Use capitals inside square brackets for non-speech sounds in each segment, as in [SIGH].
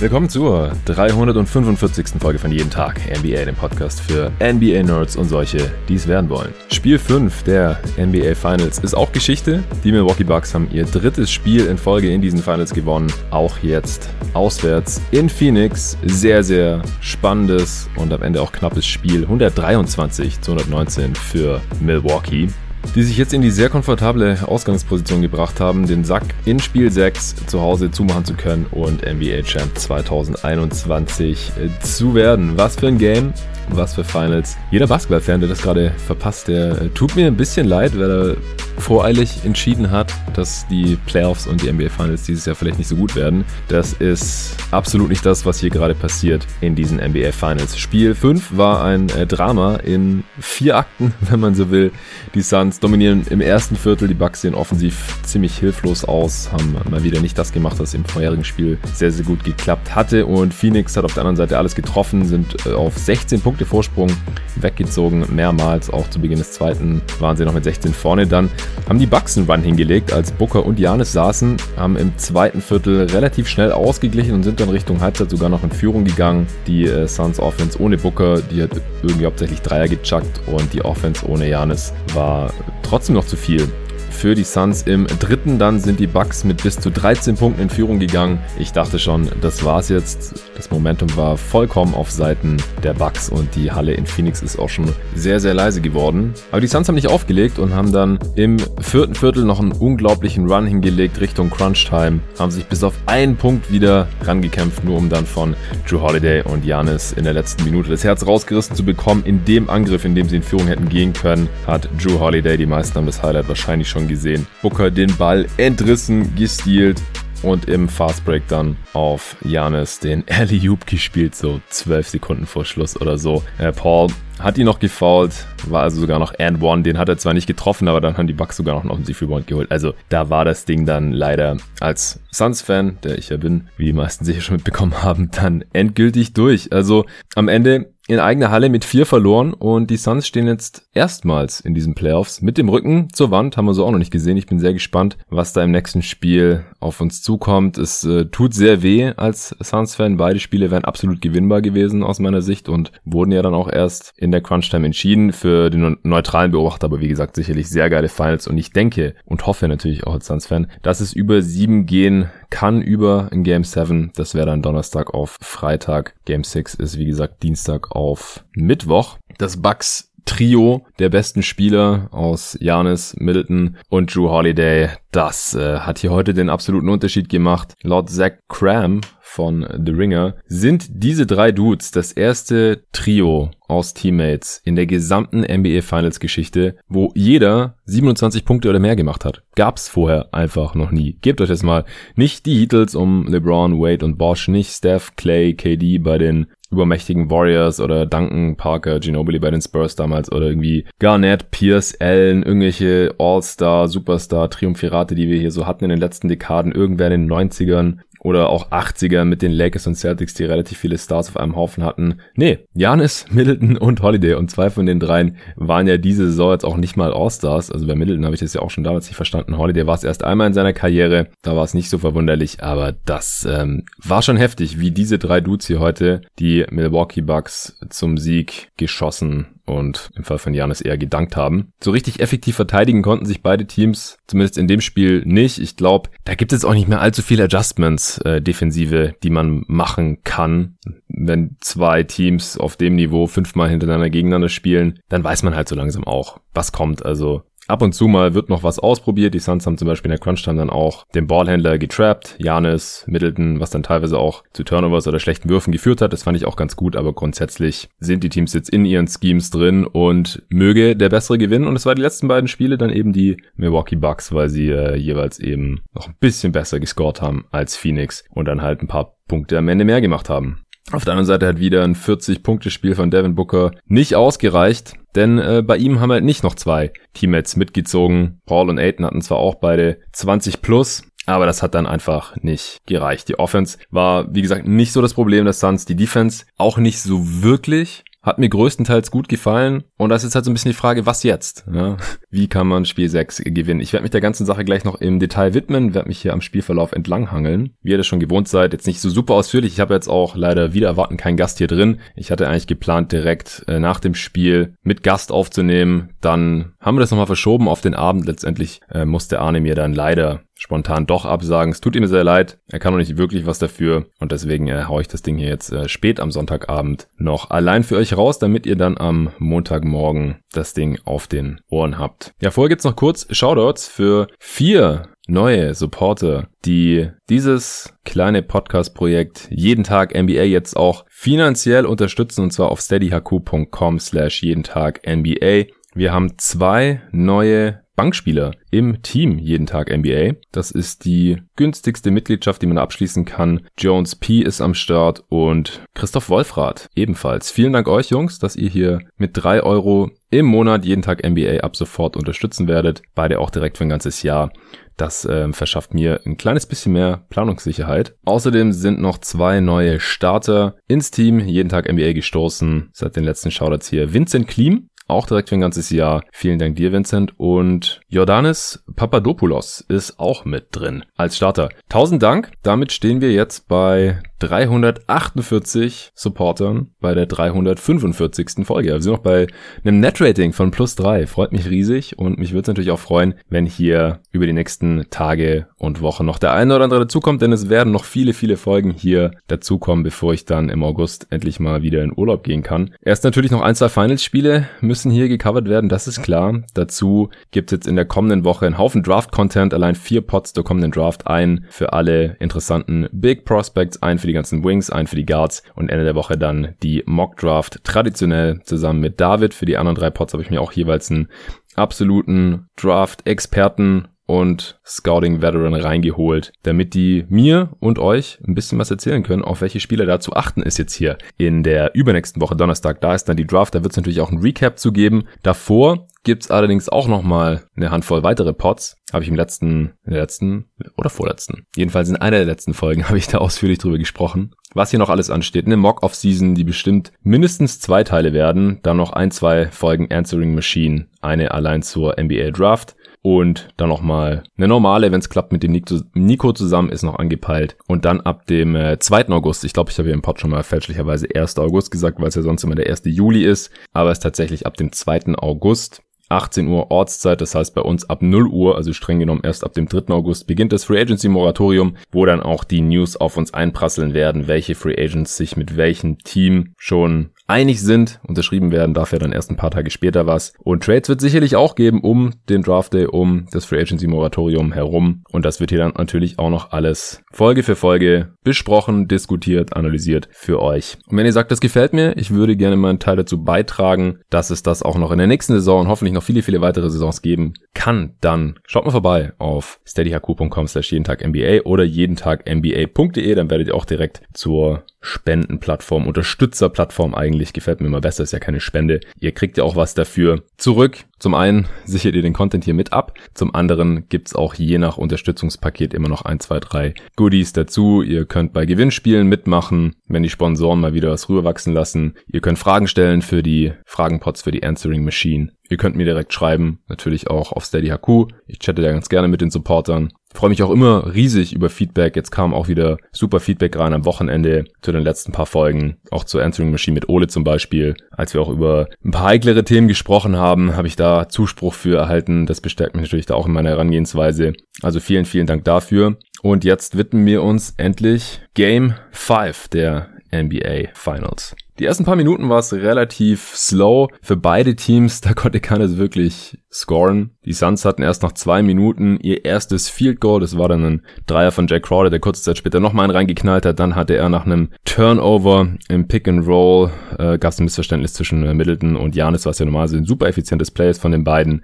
Willkommen zur 345. Folge von Jeden Tag NBA, dem Podcast für NBA-Nerds und solche, die es werden wollen. Spiel 5 der NBA Finals ist auch Geschichte. Die Milwaukee Bucks haben ihr drittes Spiel in Folge in diesen Finals gewonnen. Auch jetzt auswärts in Phoenix. Sehr, sehr spannendes und am Ende auch knappes Spiel. 123 zu 119 für Milwaukee die sich jetzt in die sehr komfortable Ausgangsposition gebracht haben, den Sack in Spiel 6 zu Hause zumachen zu können und NBA Champ 2021 zu werden. Was für ein Game, was für Finals. Jeder Basketballfan, der das gerade verpasst, der tut mir ein bisschen leid, weil er voreilig entschieden hat, dass die Playoffs und die NBA Finals dieses Jahr vielleicht nicht so gut werden. Das ist absolut nicht das, was hier gerade passiert in diesen NBA Finals. Spiel 5 war ein äh, Drama in vier Akten, [LAUGHS] wenn man so will. Die Suns dominieren im ersten Viertel, die Bucks sehen offensiv ziemlich hilflos aus, haben mal wieder nicht das gemacht, was im vorherigen Spiel sehr, sehr gut geklappt hatte. Und Phoenix hat auf der anderen Seite alles getroffen, sind äh, auf 16 Punkte Vorsprung weggezogen, mehrmals. Auch zu Beginn des zweiten waren sie noch mit 16 vorne. Dann haben die Bucks einen Run hingelegt, als Booker und Janis saßen, haben im zweiten Viertel relativ schnell ausgeglichen und sind dann Richtung Halbzeit sogar noch in Führung gegangen. Die äh, Suns Offense ohne Booker, die hat irgendwie hauptsächlich Dreier gechuckt und die Offense ohne Janis war trotzdem noch zu viel für die Suns. Im dritten dann sind die Bucks mit bis zu 13 Punkten in Führung gegangen. Ich dachte schon, das war's jetzt. Das Momentum war vollkommen auf Seiten der Bucks und die Halle in Phoenix ist auch schon sehr, sehr leise geworden. Aber die Suns haben nicht aufgelegt und haben dann im vierten Viertel noch einen unglaublichen Run hingelegt Richtung Crunch Time. Haben sich bis auf einen Punkt wieder rangekämpft, nur um dann von Drew Holiday und Janis in der letzten Minute das Herz rausgerissen zu bekommen. In dem Angriff, in dem sie in Führung hätten gehen können, hat Drew Holiday, die meisten haben das Highlight wahrscheinlich schon gesehen. Booker den Ball entrissen, gestealt und im Fastbreak dann auf Janis den [LAUGHS] Alley-Oop gespielt, so 12 Sekunden vor Schluss oder so. Äh, Paul hat ihn noch gefoult, war also sogar noch and one. Den hat er zwar nicht getroffen, aber dann haben die Bucks sogar noch einen Offensiv-Rebound geholt. Also da war das Ding dann leider als Suns-Fan, der ich ja bin, wie die meisten sicher schon mitbekommen haben, dann endgültig durch. Also am Ende in eigener Halle mit vier verloren und die Suns stehen jetzt erstmals in diesen Playoffs mit dem Rücken zur Wand, haben wir so auch noch nicht gesehen. Ich bin sehr gespannt, was da im nächsten Spiel auf uns zukommt. Es äh, tut sehr weh als Suns-Fan. Beide Spiele wären absolut gewinnbar gewesen aus meiner Sicht und wurden ja dann auch erst in der Crunch-Time entschieden für den neutralen Beobachter, aber wie gesagt, sicherlich sehr geile Finals und ich denke und hoffe natürlich auch als Suns-Fan, dass es über sieben gehen kann über in Game 7. Das wäre dann Donnerstag auf Freitag. Game 6 ist wie gesagt Dienstag auf Mittwoch. Das Bucks Trio der besten Spieler aus Janis, Middleton und Drew Holiday, das äh, hat hier heute den absoluten Unterschied gemacht. Laut Zach Cram von The Ringer sind diese drei Dudes das erste Trio aus Teammates in der gesamten NBA Finals Geschichte, wo jeder 27 Punkte oder mehr gemacht hat. Gab's vorher einfach noch nie. Gebt euch das mal. Nicht die Heatles um LeBron, Wade und Bosch, nicht Steph, Clay, KD bei den übermächtigen Warriors oder Duncan, Parker, Ginobili bei den Spurs damals oder irgendwie Garnett, Pierce, Allen, irgendwelche All-Star, Superstar, Triumphirate, die wir hier so hatten in den letzten Dekaden, irgendwer in den 90ern oder auch 80er mit den Lakers und Celtics, die relativ viele Stars auf einem Haufen hatten. Nee, Janis, [LAUGHS] Middleton und Holiday und zwei von den dreien waren ja diese Saison jetzt auch nicht mal All-Stars. Also bei Middleton habe ich das ja auch schon damals nicht verstanden. Holiday war es erst einmal in seiner Karriere, da war es nicht so verwunderlich, aber das ähm, war schon heftig, wie diese drei Dudes hier heute die Milwaukee Bucks zum Sieg geschossen und im Fall von Janis eher gedankt haben. So richtig effektiv verteidigen konnten sich beide Teams, zumindest in dem Spiel, nicht. Ich glaube, da gibt es auch nicht mehr allzu viele Adjustments äh, defensive, die man machen kann. Wenn zwei Teams auf dem Niveau fünfmal hintereinander gegeneinander spielen, dann weiß man halt so langsam auch, was kommt. Also Ab und zu mal wird noch was ausprobiert. Die Suns haben zum Beispiel in der Crunch-Time dann auch den Ballhändler getrappt, Janis, Middleton, was dann teilweise auch zu Turnovers oder schlechten Würfen geführt hat. Das fand ich auch ganz gut, aber grundsätzlich sind die Teams jetzt in ihren Schemes drin und möge der bessere gewinnen. Und es war die letzten beiden Spiele dann eben die Milwaukee Bucks, weil sie äh, jeweils eben noch ein bisschen besser gescored haben als Phoenix und dann halt ein paar Punkte am Ende mehr gemacht haben. Auf der anderen Seite hat wieder ein 40-Punkte-Spiel von Devin Booker nicht ausgereicht, denn äh, bei ihm haben halt nicht noch zwei Teammates mitgezogen. Paul und Aiden hatten zwar auch beide 20 plus, aber das hat dann einfach nicht gereicht. Die Offense war, wie gesagt, nicht so das Problem des Suns, die Defense auch nicht so wirklich hat mir größtenteils gut gefallen. Und das ist halt so ein bisschen die Frage, was jetzt? Ja? Wie kann man Spiel 6 gewinnen? Ich werde mich der ganzen Sache gleich noch im Detail widmen, werde mich hier am Spielverlauf entlanghangeln. Wie ihr das schon gewohnt seid, jetzt nicht so super ausführlich. Ich habe jetzt auch leider wieder erwarten keinen Gast hier drin. Ich hatte eigentlich geplant, direkt äh, nach dem Spiel mit Gast aufzunehmen. Dann haben wir das nochmal verschoben auf den Abend. Letztendlich äh, musste Arne mir dann leider spontan doch absagen. Es tut ihm sehr leid. Er kann noch nicht wirklich was dafür. Und deswegen äh, haue ich das Ding hier jetzt äh, spät am Sonntagabend noch allein für euch raus, damit ihr dann am Montagmorgen das Ding auf den Ohren habt. Ja, vorher gibt's noch kurz Shoutouts für vier neue Supporter, die dieses kleine Podcast-Projekt jeden Tag NBA jetzt auch finanziell unterstützen und zwar auf steadyhq.com slash jeden Tag NBA. Wir haben zwei neue Bankspieler im Team jeden Tag NBA. Das ist die günstigste Mitgliedschaft, die man abschließen kann. Jones P ist am Start und Christoph Wolfrath ebenfalls. Vielen Dank euch Jungs, dass ihr hier mit drei Euro im Monat jeden Tag NBA ab sofort unterstützen werdet. Beide auch direkt für ein ganzes Jahr. Das äh, verschafft mir ein kleines bisschen mehr Planungssicherheit. Außerdem sind noch zwei neue Starter ins Team jeden Tag NBA gestoßen. Seit den letzten Shoutouts hier Vincent Klim auch direkt für ein ganzes Jahr. Vielen Dank dir, Vincent. Und Jordanis Papadopoulos ist auch mit drin als Starter. Tausend Dank. Damit stehen wir jetzt bei 348 Supportern bei der 345. Folge. Sind noch bei einem Net-Rating von plus drei. Freut mich riesig und mich würde es natürlich auch freuen, wenn hier über die nächsten Tage und Wochen noch der eine oder andere dazukommt, denn es werden noch viele, viele Folgen hier dazukommen, bevor ich dann im August endlich mal wieder in Urlaub gehen kann. Erst natürlich noch ein, zwei Finals-Spiele müssen hier gecovert werden, das ist klar. Dazu gibt es jetzt in der kommenden Woche einen Haufen Draft-Content, allein vier Pots der kommenden Draft ein für alle interessanten Big Prospects, ein für die ganzen Wings, ein für die Guards und Ende der Woche dann die Mock Draft traditionell zusammen mit David. Für die anderen drei Pots habe ich mir auch jeweils einen absoluten Draft-Experten und Scouting Veteran reingeholt, damit die mir und euch ein bisschen was erzählen können, auf welche Spieler da zu achten ist jetzt hier in der übernächsten Woche Donnerstag. Da ist dann die Draft, da wird es natürlich auch ein Recap zu geben. Davor gibt's allerdings auch nochmal eine Handvoll weitere Pots. Habe ich im letzten, in der letzten oder vorletzten, jedenfalls in einer der letzten Folgen [LAUGHS] habe ich da ausführlich drüber gesprochen. Was hier noch alles ansteht, eine Mock-Off-Season, die bestimmt mindestens zwei Teile werden. Dann noch ein, zwei Folgen Answering Machine, eine allein zur NBA Draft und dann nochmal eine normale, wenn es klappt, mit dem Nico zusammen ist noch angepeilt. Und dann ab dem äh, 2. August, ich glaube, ich habe hier im Pod schon mal fälschlicherweise 1. August gesagt, weil es ja sonst immer der 1. Juli ist. Aber es ist tatsächlich ab dem 2. August 18 Uhr Ortszeit, das heißt bei uns ab 0 Uhr, also streng genommen erst ab dem 3. August beginnt das Free Agency Moratorium, wo dann auch die News auf uns einprasseln werden, welche Free Agents sich mit welchem Team schon einig sind. Unterschrieben werden darf ja dann erst ein paar Tage später was. Und Trades wird sicherlich auch geben um den Draft Day, um das Free Agency Moratorium herum. Und das wird hier dann natürlich auch noch alles Folge für Folge besprochen, diskutiert, analysiert für euch. Und wenn ihr sagt, das gefällt mir, ich würde gerne meinen Teil dazu beitragen, dass es das auch noch in der nächsten Saison und hoffentlich noch viele, viele weitere Saisons geben kann, dann schaut mal vorbei auf steadyhq.com slash jeden Tag NBA oder jeden Tag NBA.de, dann werdet ihr auch direkt zur Spendenplattform, Unterstützerplattform eigentlich. Gefällt mir immer besser, ist ja keine Spende. Ihr kriegt ja auch was dafür zurück. Zum einen sichert ihr den Content hier mit ab. Zum anderen gibt's auch je nach Unterstützungspaket immer noch ein, zwei, drei Goodies dazu. Ihr könnt bei Gewinnspielen mitmachen, wenn die Sponsoren mal wieder was rüberwachsen lassen. Ihr könnt Fragen stellen für die Fragenpots für die Answering Machine. Ihr könnt mir direkt schreiben, natürlich auch auf Steady HQ. Ich chatte da ganz gerne mit den Supportern. Freue mich auch immer riesig über Feedback. Jetzt kam auch wieder super Feedback rein am Wochenende zu den letzten paar Folgen. Auch zur Answering Machine mit Ole zum Beispiel. Als wir auch über ein paar heiklere Themen gesprochen haben, habe ich da Zuspruch für erhalten. Das bestärkt mich natürlich da auch in meiner Herangehensweise. Also vielen, vielen Dank dafür. Und jetzt widmen wir uns endlich Game 5 der NBA Finals. Die ersten paar Minuten war es relativ slow für beide Teams. Da konnte keiner wirklich scoren. Die Suns hatten erst nach zwei Minuten ihr erstes Field Goal. Das war dann ein Dreier von Jack Crowder, der kurze Zeit später nochmal einen reingeknallt hat. Dann hatte er nach einem Turnover im Pick and Roll, äh, gab es ein Missverständnis zwischen äh, Middleton und Janis, was ja normal sind. Super effizientes Play ist von den beiden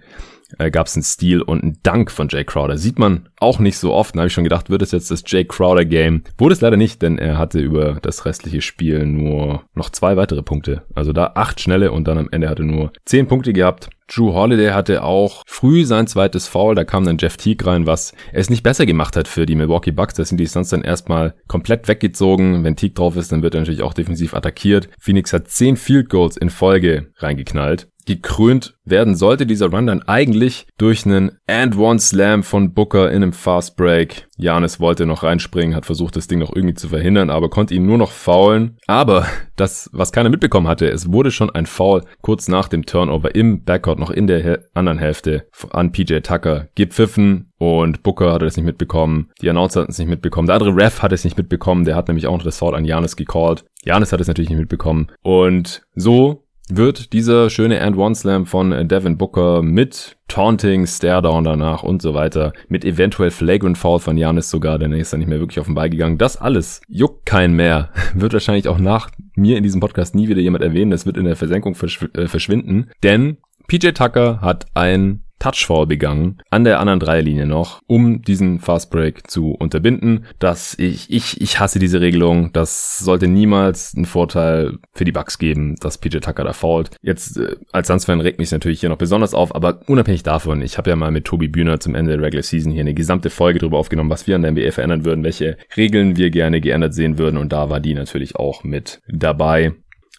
äh, gab es einen Steal und einen Dank von Jay Crowder. Sieht man auch nicht so oft. Da habe ich schon gedacht, wird es jetzt das Jay Crowder Game? Wurde es leider nicht, denn er hatte über das restliche Spiel nur noch zwei weitere Punkte. Also da acht schnelle und dann am Ende hatte nur zehn Punkte gehabt. Drew Holiday hatte auch früh sein zweites Foul, da kam dann Jeff Teague rein, was es nicht besser gemacht hat für die Milwaukee Bucks. Da sind die Suns dann erstmal komplett weggezogen. Wenn Teague drauf ist, dann wird er natürlich auch defensiv attackiert. Phoenix hat zehn Field Goals in Folge reingeknallt gekrönt werden sollte dieser Run dann eigentlich durch einen And One Slam von Booker in einem Fast Break. Janis wollte noch reinspringen, hat versucht, das Ding noch irgendwie zu verhindern, aber konnte ihn nur noch faulen. Aber das, was keiner mitbekommen hatte, es wurde schon ein Foul kurz nach dem Turnover im Backcourt noch in der anderen Hälfte an PJ Tucker gepfiffen und Booker hatte das nicht mitbekommen. Die Announcer hatten es nicht mitbekommen. Der andere Ref hat es nicht mitbekommen. Der hat nämlich auch noch das Foul an Janis gecallt. Janis hat es natürlich nicht mitbekommen. Und so wird dieser schöne And One Slam von Devin Booker mit Taunting, Staredown danach und so weiter, mit eventuell Flagrant Foul von Janis sogar, denn er ist dann nicht mehr wirklich auf den Ball gegangen. Das alles juckt kein mehr. [LAUGHS] Wird wahrscheinlich auch nach mir in diesem Podcast nie wieder jemand erwähnen. Das wird in der Versenkung verschw äh, verschwinden, denn PJ Tucker hat ein Touchfall begangen, an der anderen Dreierlinie noch, um diesen Fastbreak zu unterbinden. Das, ich, ich, ich hasse diese Regelung. Das sollte niemals einen Vorteil für die Bucks geben, dass PJ Tucker da fault. Jetzt, äh, als Suns-Fan regt mich natürlich hier noch besonders auf, aber unabhängig davon, ich habe ja mal mit Tobi Bühner zum Ende der Regular Season hier eine gesamte Folge drüber aufgenommen, was wir an der NBA verändern würden, welche Regeln wir gerne geändert sehen würden und da war die natürlich auch mit dabei.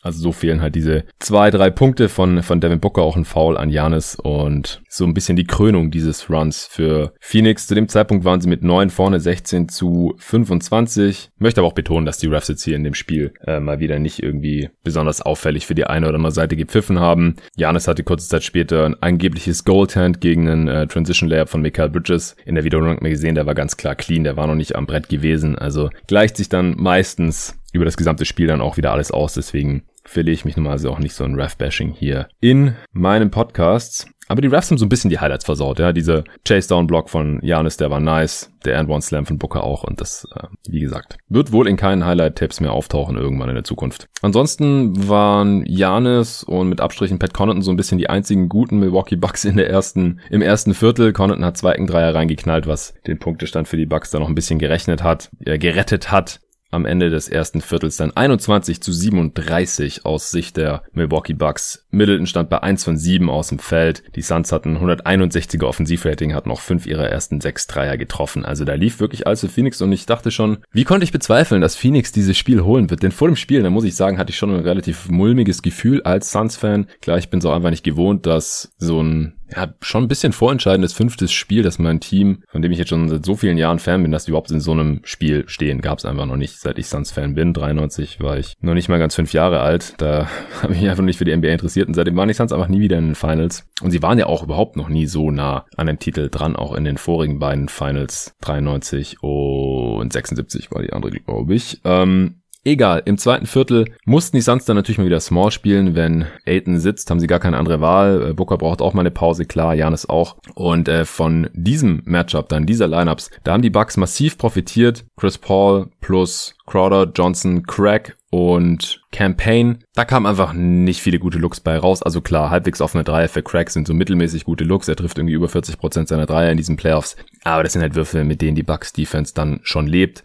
Also so fehlen halt diese zwei, drei Punkte von, von Devin Booker, auch ein Foul an Janis und so ein bisschen die Krönung dieses Runs für Phoenix. Zu dem Zeitpunkt waren sie mit neun vorne, 16 zu 25. Möchte aber auch betonen, dass die Refs jetzt hier in dem Spiel äh, mal wieder nicht irgendwie besonders auffällig für die eine oder andere Seite gepfiffen haben. Janis hatte kurze Zeit später ein angebliches Goalhand gegen einen äh, Transition Layup von Michael Bridges. In der Wiederholung mir gesehen, der war ganz klar clean, der war noch nicht am Brett gewesen. Also gleicht sich dann meistens über das gesamte Spiel dann auch wieder alles aus. Deswegen verliere ich mich normalerweise auch nicht so ein Ref-Bashing hier in meinen Podcasts. Aber die Refs haben so ein bisschen die Highlights versaut, ja. Diese Chase-Down-Block von Janis, der war nice. Der And One Slam von Booker auch. Und das, äh, wie gesagt, wird wohl in keinen Highlight-Tipps mehr auftauchen irgendwann in der Zukunft. Ansonsten waren Janis und mit Abstrichen Pat Connaughton so ein bisschen die einzigen guten Milwaukee Bucks in der ersten, im ersten Viertel. Connaughton hat zwei Dreier reingeknallt, was den Punktestand für die Bucks da noch ein bisschen gerechnet hat, äh, gerettet hat am Ende des ersten Viertels dann 21 zu 37 aus Sicht der Milwaukee Bucks. Middleton stand bei 1 von 7 aus dem Feld. Die Suns hatten 161er Offensivrating, hatten auch fünf ihrer ersten sechs Dreier getroffen. Also da lief wirklich alles für Phoenix und ich dachte schon, wie konnte ich bezweifeln, dass Phoenix dieses Spiel holen wird? Denn vor dem Spiel, da muss ich sagen, hatte ich schon ein relativ mulmiges Gefühl als Suns-Fan. Klar, ich bin so einfach nicht gewohnt, dass so ein ja, schon ein bisschen vorentscheidendes fünftes Spiel, dass mein Team, von dem ich jetzt schon seit so vielen Jahren Fan bin, dass die überhaupt in so einem Spiel stehen, gab es einfach noch nicht, seit ich Suns-Fan bin. 93 war ich noch nicht mal ganz fünf Jahre alt. Da [LAUGHS] habe ich mich einfach nicht für die NBA interessiert und seitdem waren die Suns einfach nie wieder in den Finals. Und sie waren ja auch überhaupt noch nie so nah an dem Titel dran, auch in den vorigen beiden Finals. 93 und 76 war die andere, glaube ich. Ähm, Egal, im zweiten Viertel mussten die Suns dann natürlich mal wieder Small spielen. Wenn Aiton sitzt, haben sie gar keine andere Wahl. Äh, Booker braucht auch mal eine Pause, klar, Janis auch. Und äh, von diesem Matchup, dann dieser Lineups, da haben die Bucks massiv profitiert. Chris Paul plus Crowder, Johnson, Craig und Campaign. Da kamen einfach nicht viele gute Looks bei raus. Also klar, halbwegs offene Dreier für Craig sind so mittelmäßig gute Looks. Er trifft irgendwie über 40% seiner Dreier in diesen Playoffs. Aber das sind halt Würfel, mit denen die Bucks Defense dann schon lebt.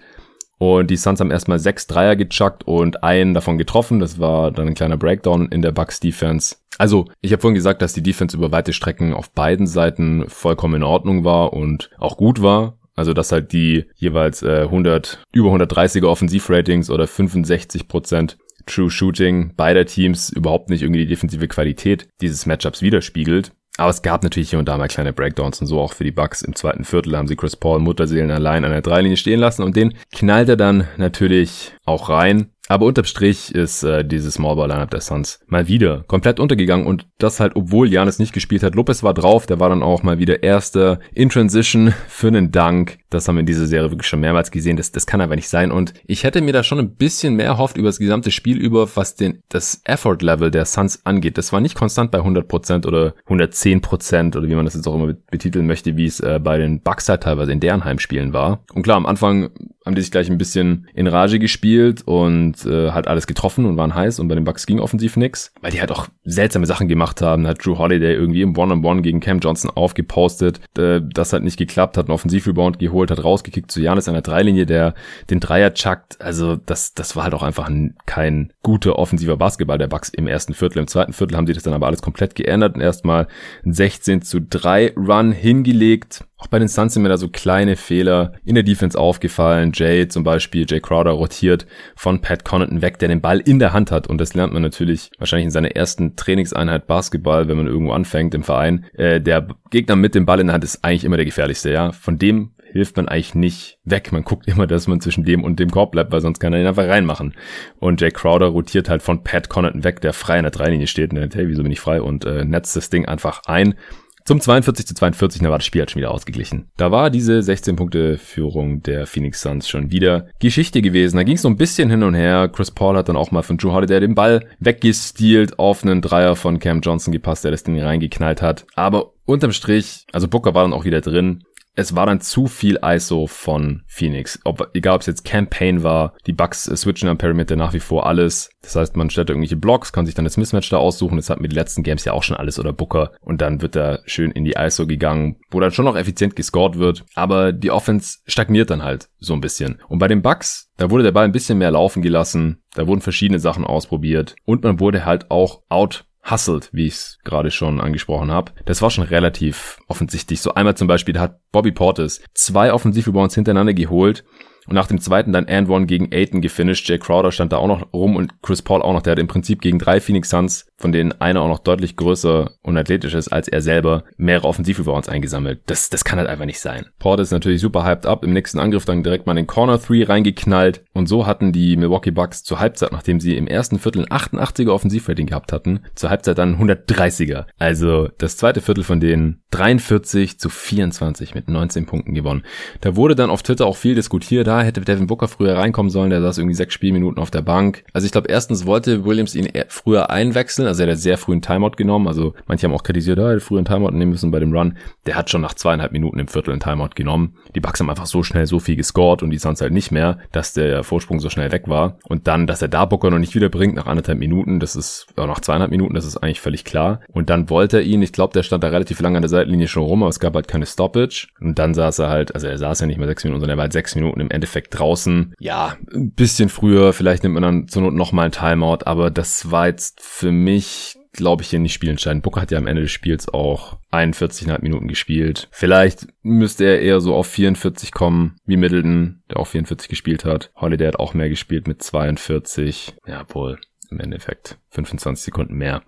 Und die Suns haben erstmal sechs Dreier gechuckt und einen davon getroffen. Das war dann ein kleiner Breakdown in der Bucks Defense. Also, ich habe vorhin gesagt, dass die Defense über weite Strecken auf beiden Seiten vollkommen in Ordnung war und auch gut war. Also, dass halt die jeweils äh, 100, über 130er Offensivratings oder 65% True Shooting beider Teams überhaupt nicht irgendwie die defensive Qualität dieses Matchups widerspiegelt. Aber es gab natürlich hier und da mal kleine Breakdowns und so auch für die Bucks. Im zweiten Viertel haben sie Chris Paul Mutterseelen allein an der Dreilinie stehen lassen und den knallt er dann natürlich auch rein. Aber unterm Strich ist äh, dieses Smallball-Lineup der Suns mal wieder komplett untergegangen und das halt, obwohl Janis nicht gespielt hat. Lopez war drauf, der war dann auch mal wieder Erster in Transition [LAUGHS] für einen Dank. Das haben wir in dieser Serie wirklich schon mehrmals gesehen. Das, das kann aber nicht sein. Und ich hätte mir da schon ein bisschen mehr erhofft über das gesamte Spiel über, was den, das Effort-Level der Suns angeht. Das war nicht konstant bei 100% oder 110% oder wie man das jetzt auch immer betiteln möchte, wie es äh, bei den Bucks halt teilweise in deren Heimspielen war. Und klar, am Anfang haben die sich gleich ein bisschen in Rage gespielt und äh, halt alles getroffen und waren heiß und bei den Bucks ging offensiv nix, weil die halt auch seltsame Sachen gemacht haben. Hat Drew Holiday irgendwie im One-on-One -on -One gegen Cam Johnson aufgepostet, äh, das hat nicht geklappt, hat einen Offensivrebound geholt, hat rausgekickt zu Janis an der Dreilinie, der den Dreier chuckt. Also das, das war halt auch einfach ein, kein guter offensiver Basketball der Bucks im ersten Viertel. Im zweiten Viertel haben sie das dann aber alles komplett geändert und erstmal 16 zu 3 Run hingelegt auch bei den Suns sind mir da so kleine Fehler in der Defense aufgefallen. Jay zum Beispiel, Jay Crowder rotiert von Pat Connaughton weg, der den Ball in der Hand hat. Und das lernt man natürlich wahrscheinlich in seiner ersten Trainingseinheit Basketball, wenn man irgendwo anfängt im Verein. Äh, der Gegner mit dem Ball in der Hand ist eigentlich immer der gefährlichste, ja. Von dem hilft man eigentlich nicht weg. Man guckt immer, dass man zwischen dem und dem Korb bleibt, weil sonst kann er ihn einfach reinmachen. Und Jay Crowder rotiert halt von Pat Connaughton weg, der frei in der Dreilinie steht und denkt, hey, wieso bin ich frei? Und äh, netzt das Ding einfach ein. Zum 42 zu 42, da war das Spiel halt schon wieder ausgeglichen. Da war diese 16 Punkte Führung der Phoenix Suns schon wieder Geschichte gewesen. Da ging es so ein bisschen hin und her. Chris Paul hat dann auch mal von Drew Holiday den Ball weggestealt, auf einen Dreier von Cam Johnson gepasst, der das Ding reingeknallt hat. Aber unterm Strich, also Booker war dann auch wieder drin es war dann zu viel ISO von Phoenix. Ob, egal ob es jetzt Campaign war, die Bugs äh, switchen am Perimeter nach wie vor alles. Das heißt, man stellt irgendwelche Blocks, kann sich dann das Mismatch da aussuchen. Das hat mit den letzten Games ja auch schon alles oder Booker. Und dann wird da schön in die ISO gegangen, wo dann schon noch effizient gescored wird. Aber die Offense stagniert dann halt so ein bisschen. Und bei den Bugs, da wurde der Ball ein bisschen mehr laufen gelassen. Da wurden verschiedene Sachen ausprobiert. Und man wurde halt auch out hustelt, wie ich es gerade schon angesprochen habe. Das war schon relativ offensichtlich. So einmal zum Beispiel hat Bobby Portis zwei Offensivrebounds hintereinander geholt und nach dem zweiten dann and one gegen Aiton gefinisht. Jay Crowder stand da auch noch rum und Chris Paul auch noch. Der hat im Prinzip gegen drei Phoenix Suns, von denen einer auch noch deutlich größer und athletisch ist als er selber, mehrere Offensivrebounds eingesammelt. Das, das kann halt einfach nicht sein. Porter ist natürlich super hyped up. Im nächsten Angriff dann direkt mal den Corner 3 reingeknallt. Und so hatten die Milwaukee Bucks zur Halbzeit, nachdem sie im ersten Viertel ein 88er Offensivrating gehabt hatten, zur Halbzeit dann 130er. Also das zweite Viertel von denen 43 zu 24 mit 19 Punkten gewonnen. Da wurde dann auf Twitter auch viel diskutiert da hätte Devin Booker früher reinkommen sollen, der saß irgendwie sechs Spielminuten auf der Bank. Also ich glaube, erstens wollte Williams ihn früher einwechseln, also er hat sehr früh einen Timeout genommen, also manche haben auch kritisiert, er hätte früher einen Timeout nehmen müssen bei dem Run. Der hat schon nach zweieinhalb Minuten im Viertel einen Timeout genommen. Die Bucks haben einfach so schnell so viel gescored und die Suns halt nicht mehr, dass der Vorsprung so schnell weg war. Und dann, dass er da Booker noch nicht wiederbringt nach anderthalb Minuten, das ist, ja, nach zweieinhalb Minuten, das ist eigentlich völlig klar. Und dann wollte er ihn, ich glaube, der stand da relativ lange an der Seitenlinie schon rum, aber es gab halt keine Stoppage. Und dann saß er halt, also er saß ja nicht mehr sechs Minuten, sondern er war halt sechs Minuten im Endeffekt draußen. Ja, ein bisschen früher, vielleicht nimmt man dann zur Not nochmal ein Timeout, aber das war jetzt für mich glaube ich, hier nicht spielentscheidend. Booker hat ja am Ende des Spiels auch 41,5 Minuten gespielt. Vielleicht müsste er eher so auf 44 kommen, wie Middleton, der auch 44 gespielt hat. Holiday hat auch mehr gespielt mit 42. Ja, wohl im Endeffekt 25 Sekunden mehr.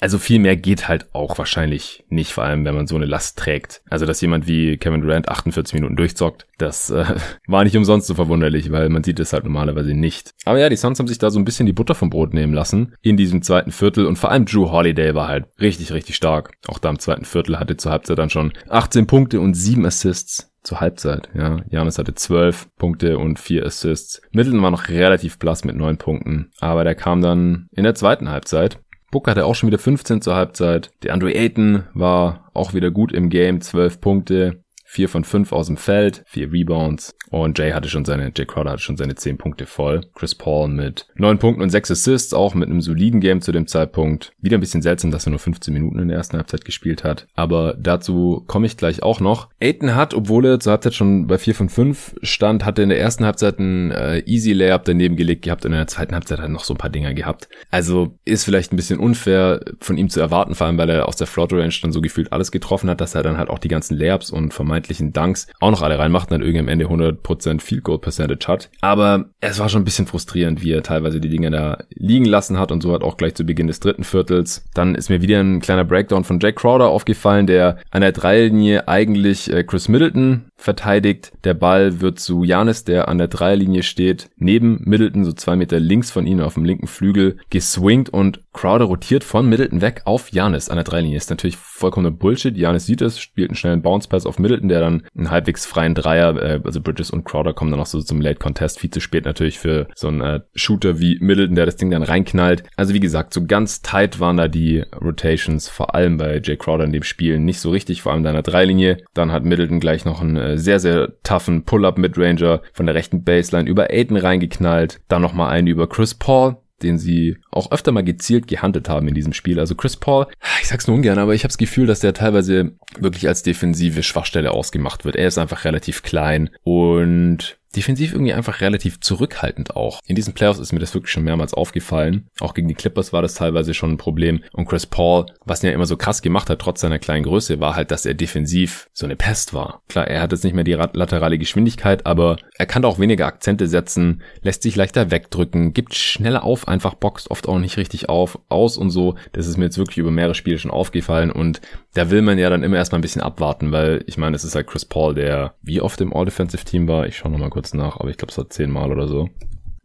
Also viel mehr geht halt auch wahrscheinlich nicht, vor allem wenn man so eine Last trägt. Also dass jemand wie Kevin Durant 48 Minuten durchzockt, das äh, [LAUGHS] war nicht umsonst so verwunderlich, weil man sieht es halt normalerweise nicht. Aber ja, die Suns haben sich da so ein bisschen die Butter vom Brot nehmen lassen in diesem zweiten Viertel und vor allem Drew Holiday war halt richtig, richtig stark. Auch da im zweiten Viertel hatte zur Halbzeit dann schon 18 Punkte und 7 Assists zur Halbzeit. Ja, Janis hatte 12 Punkte und 4 Assists. Middleton war noch relativ blass mit 9 Punkten, aber der kam dann in der zweiten Halbzeit Booker hatte auch schon wieder 15 zur Halbzeit. Der Andre Ayton war auch wieder gut im Game, 12 Punkte. 4 von 5 aus dem Feld, 4 Rebounds. Und Jay hatte schon seine, Jay Crowder hatte schon seine 10 Punkte voll. Chris Paul mit 9 Punkten und 6 Assists, auch mit einem soliden Game zu dem Zeitpunkt. Wieder ein bisschen seltsam, dass er nur 15 Minuten in der ersten Halbzeit gespielt hat. Aber dazu komme ich gleich auch noch. Aiton hat, obwohl er zur Halbzeit schon bei 4 von 5 stand, hatte in der ersten Halbzeit ein äh, Easy Layup daneben gelegt gehabt und in der zweiten Halbzeit hat noch so ein paar Dinger gehabt. Also ist vielleicht ein bisschen unfair von ihm zu erwarten, vor allem weil er aus der Float Range dann so gefühlt alles getroffen hat, dass er dann halt auch die ganzen Layups und vermeintlichen Dunks auch noch alle reinmacht und dann irgendwie am Ende 100% Field Goal Percentage hat. Aber es war schon ein bisschen frustrierend, wie er teilweise die Dinge da liegen lassen hat und so hat auch gleich zu Beginn des dritten Viertels. Dann ist mir wieder ein kleiner Breakdown von Jack Crowder aufgefallen, der an der Dreilinie eigentlich äh, Chris Middleton verteidigt. Der Ball wird zu Janis, der an der Dreierlinie steht, neben Middleton, so zwei Meter links von ihnen auf dem linken Flügel, geswingt und Crowder rotiert von Middleton weg auf Janis an der Dreierlinie. Ist natürlich vollkommener Bullshit. Janis sieht es, spielt einen schnellen Bounce Pass auf Middleton, Middleton, der dann einen halbwegs freien Dreier, äh, also Bridges und Crowder kommen dann auch so zum Late Contest, viel zu spät natürlich für so einen äh, Shooter wie Middleton, der das Ding dann reinknallt. Also wie gesagt, so ganz tight waren da die Rotations, vor allem bei Jay Crowder in dem Spiel nicht so richtig, vor allem deiner Dreilinie. Dann hat Middleton gleich noch einen äh, sehr, sehr toughen Pull-Up Midranger von der rechten Baseline über Aiden reingeknallt. Dann nochmal einen über Chris Paul, den sie auch öfter mal gezielt gehandelt haben in diesem Spiel. Also Chris Paul, ich sag's nur ungern, aber ich habe das Gefühl, dass der teilweise wirklich als defensive Schwachstelle ausgemacht wird. Er ist einfach relativ klein und defensiv irgendwie einfach relativ zurückhaltend auch. In diesen Playoffs ist mir das wirklich schon mehrmals aufgefallen. Auch gegen die Clippers war das teilweise schon ein Problem. Und Chris Paul, was ihn ja immer so krass gemacht hat, trotz seiner kleinen Größe, war halt, dass er defensiv so eine Pest war. Klar, er hat jetzt nicht mehr die laterale Geschwindigkeit, aber er kann auch weniger Akzente setzen, lässt sich leichter wegdrücken, gibt schneller auf, einfach boxt oft auch nicht richtig auf, aus und so. Das ist mir jetzt wirklich über mehrere Spiele schon aufgefallen und da will man ja dann immer erstmal ein bisschen abwarten, weil ich meine, es ist halt Chris Paul, der wie oft im All-Defensive-Team war. Ich schaue nochmal kurz nach, aber ich glaube, es war zehnmal oder so.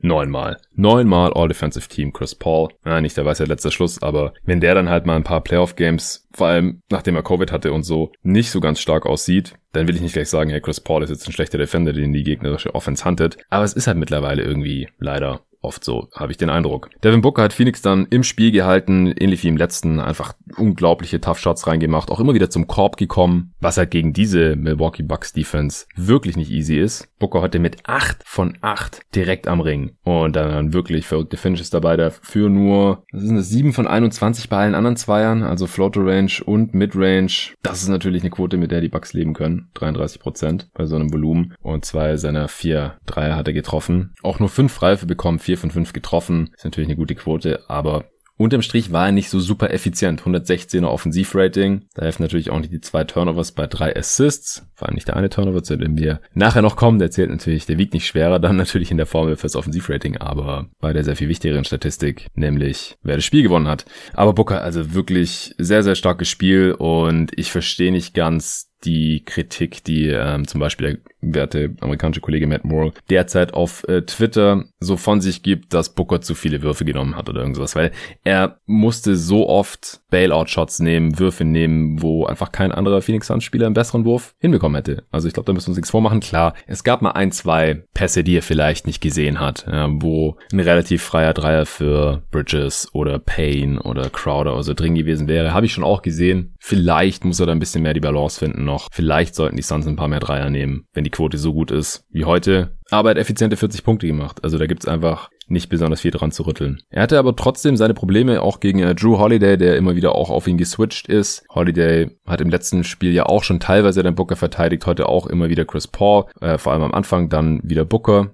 Neunmal. Neunmal All-Defensive Team Chris Paul. Ja, nicht der weiß ja letzter Schluss, aber wenn der dann halt mal ein paar Playoff-Games, vor allem nachdem er Covid hatte und so, nicht so ganz stark aussieht, dann will ich nicht gleich sagen, hey, Chris Paul ist jetzt ein schlechter Defender, den die gegnerische Offense huntet. Aber es ist halt mittlerweile irgendwie leider oft so, habe ich den Eindruck. Devin Booker hat Phoenix dann im Spiel gehalten, ähnlich wie im letzten, einfach unglaubliche Tough Shots reingemacht, auch immer wieder zum Korb gekommen, was halt gegen diese Milwaukee Bucks Defense wirklich nicht easy ist. Booker heute mit 8 von 8 direkt am Ring und dann wirklich verrückte Finishes dabei, dafür nur, was sind das, 7 von 21 bei allen anderen Zweiern, also Floater Range und Mid Range. Das ist natürlich eine Quote, mit der die Bucks leben können, 33 Prozent bei so einem Volumen und zwei seiner vier Dreier hat er getroffen. Auch nur fünf Reife bekommen, vier von fünf getroffen. Ist natürlich eine gute Quote, aber Unterm Strich war er nicht so super effizient. 116er Offensivrating. Da helfen natürlich auch nicht die zwei Turnovers bei drei Assists. Vor allem nicht der eine Turnover, zu dem wir nachher noch kommen. Der zählt natürlich, der wiegt nicht schwerer dann [LAUGHS] natürlich in der Formel fürs Offensivrating, aber bei der sehr viel wichtigeren Statistik, nämlich wer das Spiel gewonnen hat. Aber Booker, also wirklich sehr, sehr starkes Spiel und ich verstehe nicht ganz die Kritik, die ähm, zum Beispiel der werte amerikanische Kollege Matt Moore derzeit auf äh, Twitter so von sich gibt, dass Booker zu viele Würfe genommen hat oder irgendwas, weil er musste so oft Bailout-Shots nehmen, Würfe nehmen, wo einfach kein anderer Phoenix Suns-Spieler einen besseren Wurf hinbekommen hätte. Also ich glaube, da müssen wir uns nichts vormachen. Klar, es gab mal ein, zwei Pässe, die er vielleicht nicht gesehen hat, ja, wo ein relativ freier Dreier für Bridges oder Payne oder Crowder oder so drin gewesen wäre. Habe ich schon auch gesehen. Vielleicht muss er da ein bisschen mehr die Balance finden noch. Vielleicht sollten die Suns ein paar mehr Dreier nehmen, wenn die Quote so gut ist wie heute. Aber er hat effiziente 40 Punkte gemacht. Also da gibt's einfach nicht besonders viel dran zu rütteln. Er hatte aber trotzdem seine Probleme auch gegen äh, Drew Holiday, der immer wieder auch auf ihn geswitcht ist. Holiday hat im letzten Spiel ja auch schon teilweise den Booker verteidigt, heute auch immer wieder Chris Paul, äh, vor allem am Anfang dann wieder Booker.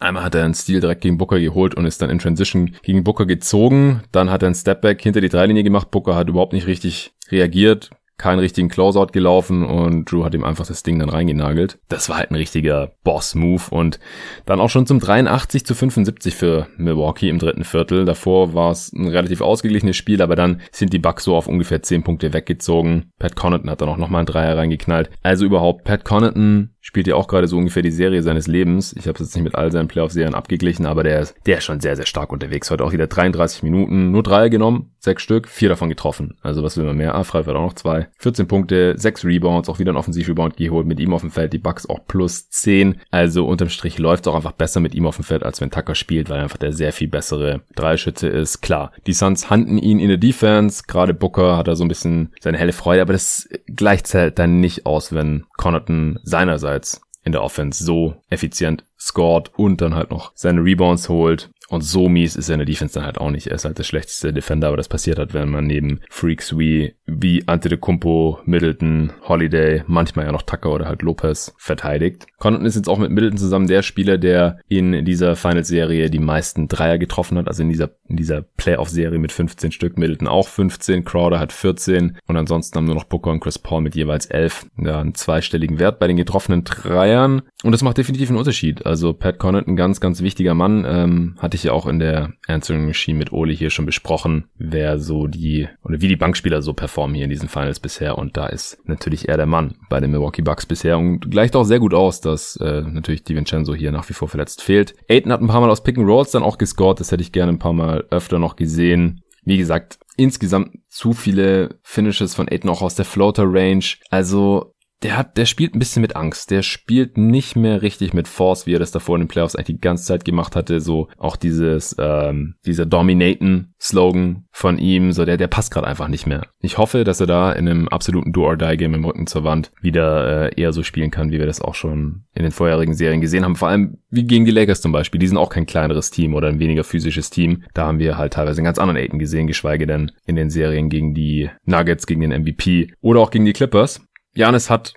Einmal hat er einen Stil direkt gegen Booker geholt und ist dann in Transition gegen Booker gezogen. Dann hat er einen Stepback hinter die Dreilinie gemacht. Booker hat überhaupt nicht richtig reagiert, keinen richtigen Closeout gelaufen und Drew hat ihm einfach das Ding dann reingenagelt. Das war halt ein richtiger Boss-Move und dann auch schon zum 83 zu 75 für Milwaukee im dritten Viertel. Davor war es ein relativ ausgeglichenes Spiel, aber dann sind die Bucks so auf ungefähr 10 Punkte weggezogen. Pat Connaughton hat dann auch nochmal einen Dreier reingeknallt. Also überhaupt, Pat Connaughton spielt ja auch gerade so ungefähr die Serie seines Lebens. Ich habe es jetzt nicht mit all seinen Playoff-Serien abgeglichen, aber der ist, der ist schon sehr, sehr stark unterwegs. Heute auch wieder 33 Minuten, nur drei genommen, sechs Stück, vier davon getroffen. Also was will man mehr? Ah, Freifeld auch noch zwei. 14 Punkte, sechs Rebounds, auch wieder ein Offensiv-Rebound geholt. Mit ihm auf dem Feld, die Bucks auch plus 10. Also unterm Strich läuft es auch einfach besser mit ihm auf dem Feld, als wenn Tucker spielt, weil er einfach der sehr viel bessere Dreischütze ist. Klar, die Suns handen ihn in der Defense. Gerade Booker hat da so ein bisschen seine helle Freude, aber das gleicht halt dann nicht aus, wenn Connaughton seinerseits einerseits in der Offense so effizient scored und dann halt noch seine Rebounds holt. Und so mies ist er in der Defense dann halt auch nicht. Er ist halt der schlechteste Defender, aber das passiert halt, wenn man neben Freaks wie, wie Antetokounmpo, Middleton, Holiday, manchmal ja noch Tucker oder halt Lopez verteidigt. Condon ist jetzt auch mit Middleton zusammen der Spieler, der in dieser Finals-Serie die meisten Dreier getroffen hat, also in dieser, in dieser Playoff-Serie mit 15 Stück. Middleton auch 15, Crowder hat 14 und ansonsten haben nur noch Booker und Chris Paul mit jeweils 11. Ja, einen zweistelligen Wert bei den getroffenen Dreiern. Und das macht definitiv einen Unterschied. Also Pat Connaughton, ganz, ganz wichtiger Mann, ähm, hatte ich ja auch in der Answering Machine mit Oli hier schon besprochen, wer so die, oder wie die Bankspieler so performen hier in diesen Finals bisher. Und da ist natürlich er der Mann bei den Milwaukee Bucks bisher und gleicht auch sehr gut aus, dass äh, natürlich DiVincenzo hier nach wie vor verletzt fehlt. Aiden hat ein paar Mal aus Pick and Rolls dann auch gescored, das hätte ich gerne ein paar Mal öfter noch gesehen. Wie gesagt, insgesamt zu viele Finishes von Aiden auch aus der Floater Range. Also der hat, der spielt ein bisschen mit Angst. Der spielt nicht mehr richtig mit Force, wie er das davor in den Playoffs eigentlich die ganze Zeit gemacht hatte. So auch dieses, ähm, dieser Dominaten-Slogan von ihm, so der, der passt gerade einfach nicht mehr. Ich hoffe, dass er da in einem absoluten Do-or-Die-Game im Rücken zur Wand wieder äh, eher so spielen kann, wie wir das auch schon in den vorherigen Serien gesehen haben. Vor allem wie gegen die Lakers zum Beispiel. Die sind auch kein kleineres Team oder ein weniger physisches Team. Da haben wir halt teilweise einen ganz anderen Aiden gesehen, geschweige denn in den Serien gegen die Nuggets, gegen den MVP oder auch gegen die Clippers. Janis hat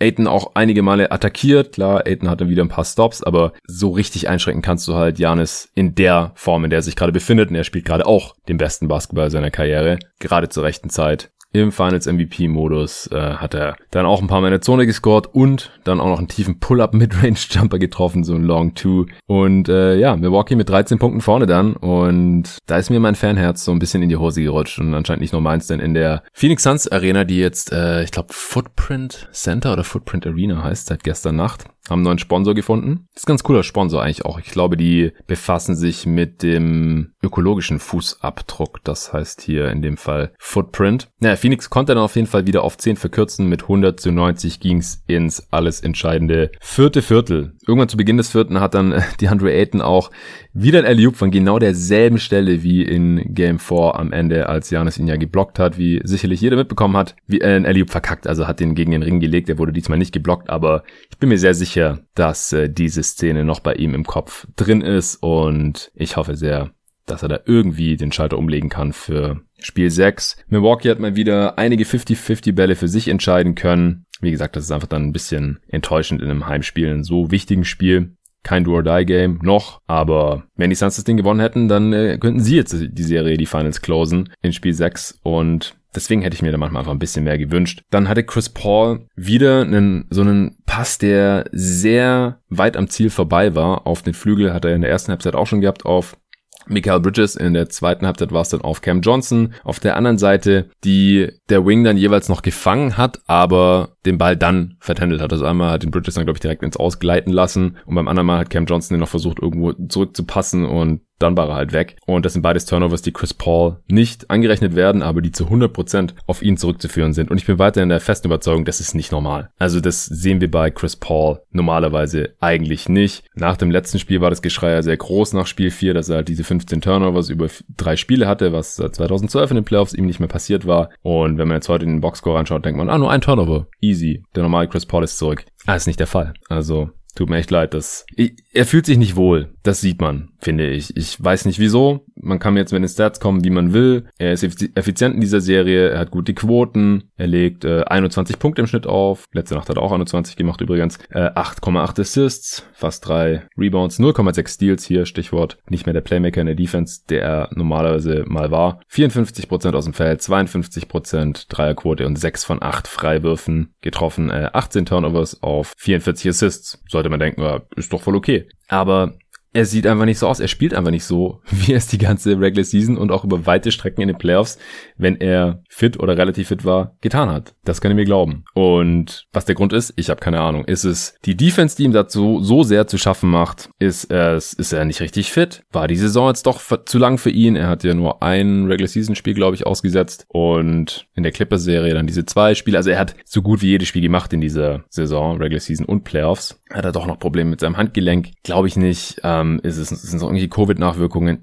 Aiton auch einige Male attackiert. Klar, Aiton hatte wieder ein paar Stops, aber so richtig einschränken kannst du halt Janis in der Form, in der er sich gerade befindet. Und er spielt gerade auch den besten Basketball seiner Karriere, gerade zur rechten Zeit im Finals MVP-Modus äh, hat er dann auch ein paar Mal in der Zone gescored und dann auch noch einen tiefen Pull-Up Midrange-Jumper [LAUGHS] getroffen, so ein Long Two. Und äh, ja, Milwaukee mit 13 Punkten vorne dann und da ist mir mein Fanherz so ein bisschen in die Hose gerutscht und anscheinend nicht nur meins, denn in der Phoenix Suns Arena, die jetzt, äh, ich glaube, Footprint Center oder Footprint Arena heißt seit gestern Nacht, haben einen neuen Sponsor gefunden. Ist ein ganz cooler Sponsor eigentlich auch. Ich glaube, die befassen sich mit dem ökologischen Fußabdruck. Das heißt hier in dem Fall Footprint. Naja, Phoenix konnte dann auf jeden Fall wieder auf 10 verkürzen. Mit 100 zu 90 ging's ins alles entscheidende vierte Viertel. Irgendwann zu Beginn des vierten hat dann [LAUGHS] die Andre Ayton auch wieder ein alley von genau derselben Stelle wie in Game 4 am Ende, als Janis ihn ja geblockt hat, wie sicherlich jeder mitbekommen hat, wie ein alley verkackt, also hat den gegen den Ring gelegt, er wurde diesmal nicht geblockt, aber ich bin mir sehr sicher, dass äh, diese Szene noch bei ihm im Kopf drin ist und ich hoffe sehr, dass er da irgendwie den Schalter umlegen kann für Spiel 6. Milwaukee hat mal wieder einige 50-50 Bälle für sich entscheiden können. Wie gesagt, das ist einfach dann ein bisschen enttäuschend in einem Heimspiel, in so wichtigen Spiel kein Do-or-Die-Game noch, aber wenn die Suns das Ding gewonnen hätten, dann äh, könnten sie jetzt die Serie, die Finals closen in Spiel 6 und Deswegen hätte ich mir da manchmal einfach ein bisschen mehr gewünscht. Dann hatte Chris Paul wieder einen, so einen Pass, der sehr weit am Ziel vorbei war. Auf den Flügel hat er in der ersten Halbzeit auch schon gehabt auf Michael Bridges in der zweiten Halbzeit war es dann auf Cam Johnson. Auf der anderen Seite, die der Wing dann jeweils noch gefangen hat, aber den Ball dann vertändelt hat. Also einmal hat den Bridges dann, glaube ich, direkt ins Ausgleiten lassen und beim anderen Mal hat Cam Johnson den noch versucht, irgendwo zurückzupassen und dann war er halt weg. Und das sind beides Turnovers, die Chris Paul nicht angerechnet werden, aber die zu 100% auf ihn zurückzuführen sind. Und ich bin weiterhin der festen Überzeugung, das ist nicht normal. Also das sehen wir bei Chris Paul normalerweise eigentlich nicht. Nach dem letzten Spiel war das Geschrei ja sehr groß nach Spiel 4, dass er halt diese 15 Turnovers über drei Spiele hatte, was seit 2012 in den Playoffs ihm nicht mehr passiert war. Und wenn man jetzt heute in den Boxscore anschaut, denkt man, ah, nur ein Turnover. Easy. Der normale Chris Paul ist zurück. Ah, ist nicht der Fall. Also Tut mir echt leid, dass er fühlt sich nicht wohl. Das sieht man, finde ich. Ich weiß nicht wieso. Man kann jetzt mit den Stats kommen, wie man will. Er ist effizient in dieser Serie. Er hat gute Quoten. Er legt äh, 21 Punkte im Schnitt auf. Letzte Nacht hat er auch 21 gemacht übrigens. Äh, 8,8 Assists, fast 3 Rebounds, 0,6 Steals hier. Stichwort nicht mehr der Playmaker in der Defense, der er normalerweise mal war. 54% aus dem Feld, 52% Dreierquote und 6 von 8 Freiwürfen getroffen. Äh, 18 Turnovers auf 44 Assists. Sollte man denken, ja, ist doch voll okay. Aber er sieht einfach nicht so aus. Er spielt einfach nicht so, [LAUGHS] wie er es die ganze Regular Season und auch über weite Strecken in den Playoffs, wenn er fit oder relativ fit war, getan hat. Das kann ich mir glauben. Und was der Grund ist, ich habe keine Ahnung. Ist es die Defense, die ihm dazu so sehr zu schaffen macht? Ist es, ist er nicht richtig fit? War die Saison jetzt doch zu lang für ihn? Er hat ja nur ein Regular Season Spiel, glaube ich, ausgesetzt und in der Clippers Serie dann diese zwei Spiele. Also er hat so gut wie jedes Spiel gemacht in dieser Saison, Regular Season und Playoffs. Hat er doch noch Probleme mit seinem Handgelenk? Glaube ich nicht. Ähm, ist es sind es irgendwie Covid-Nachwirkungen?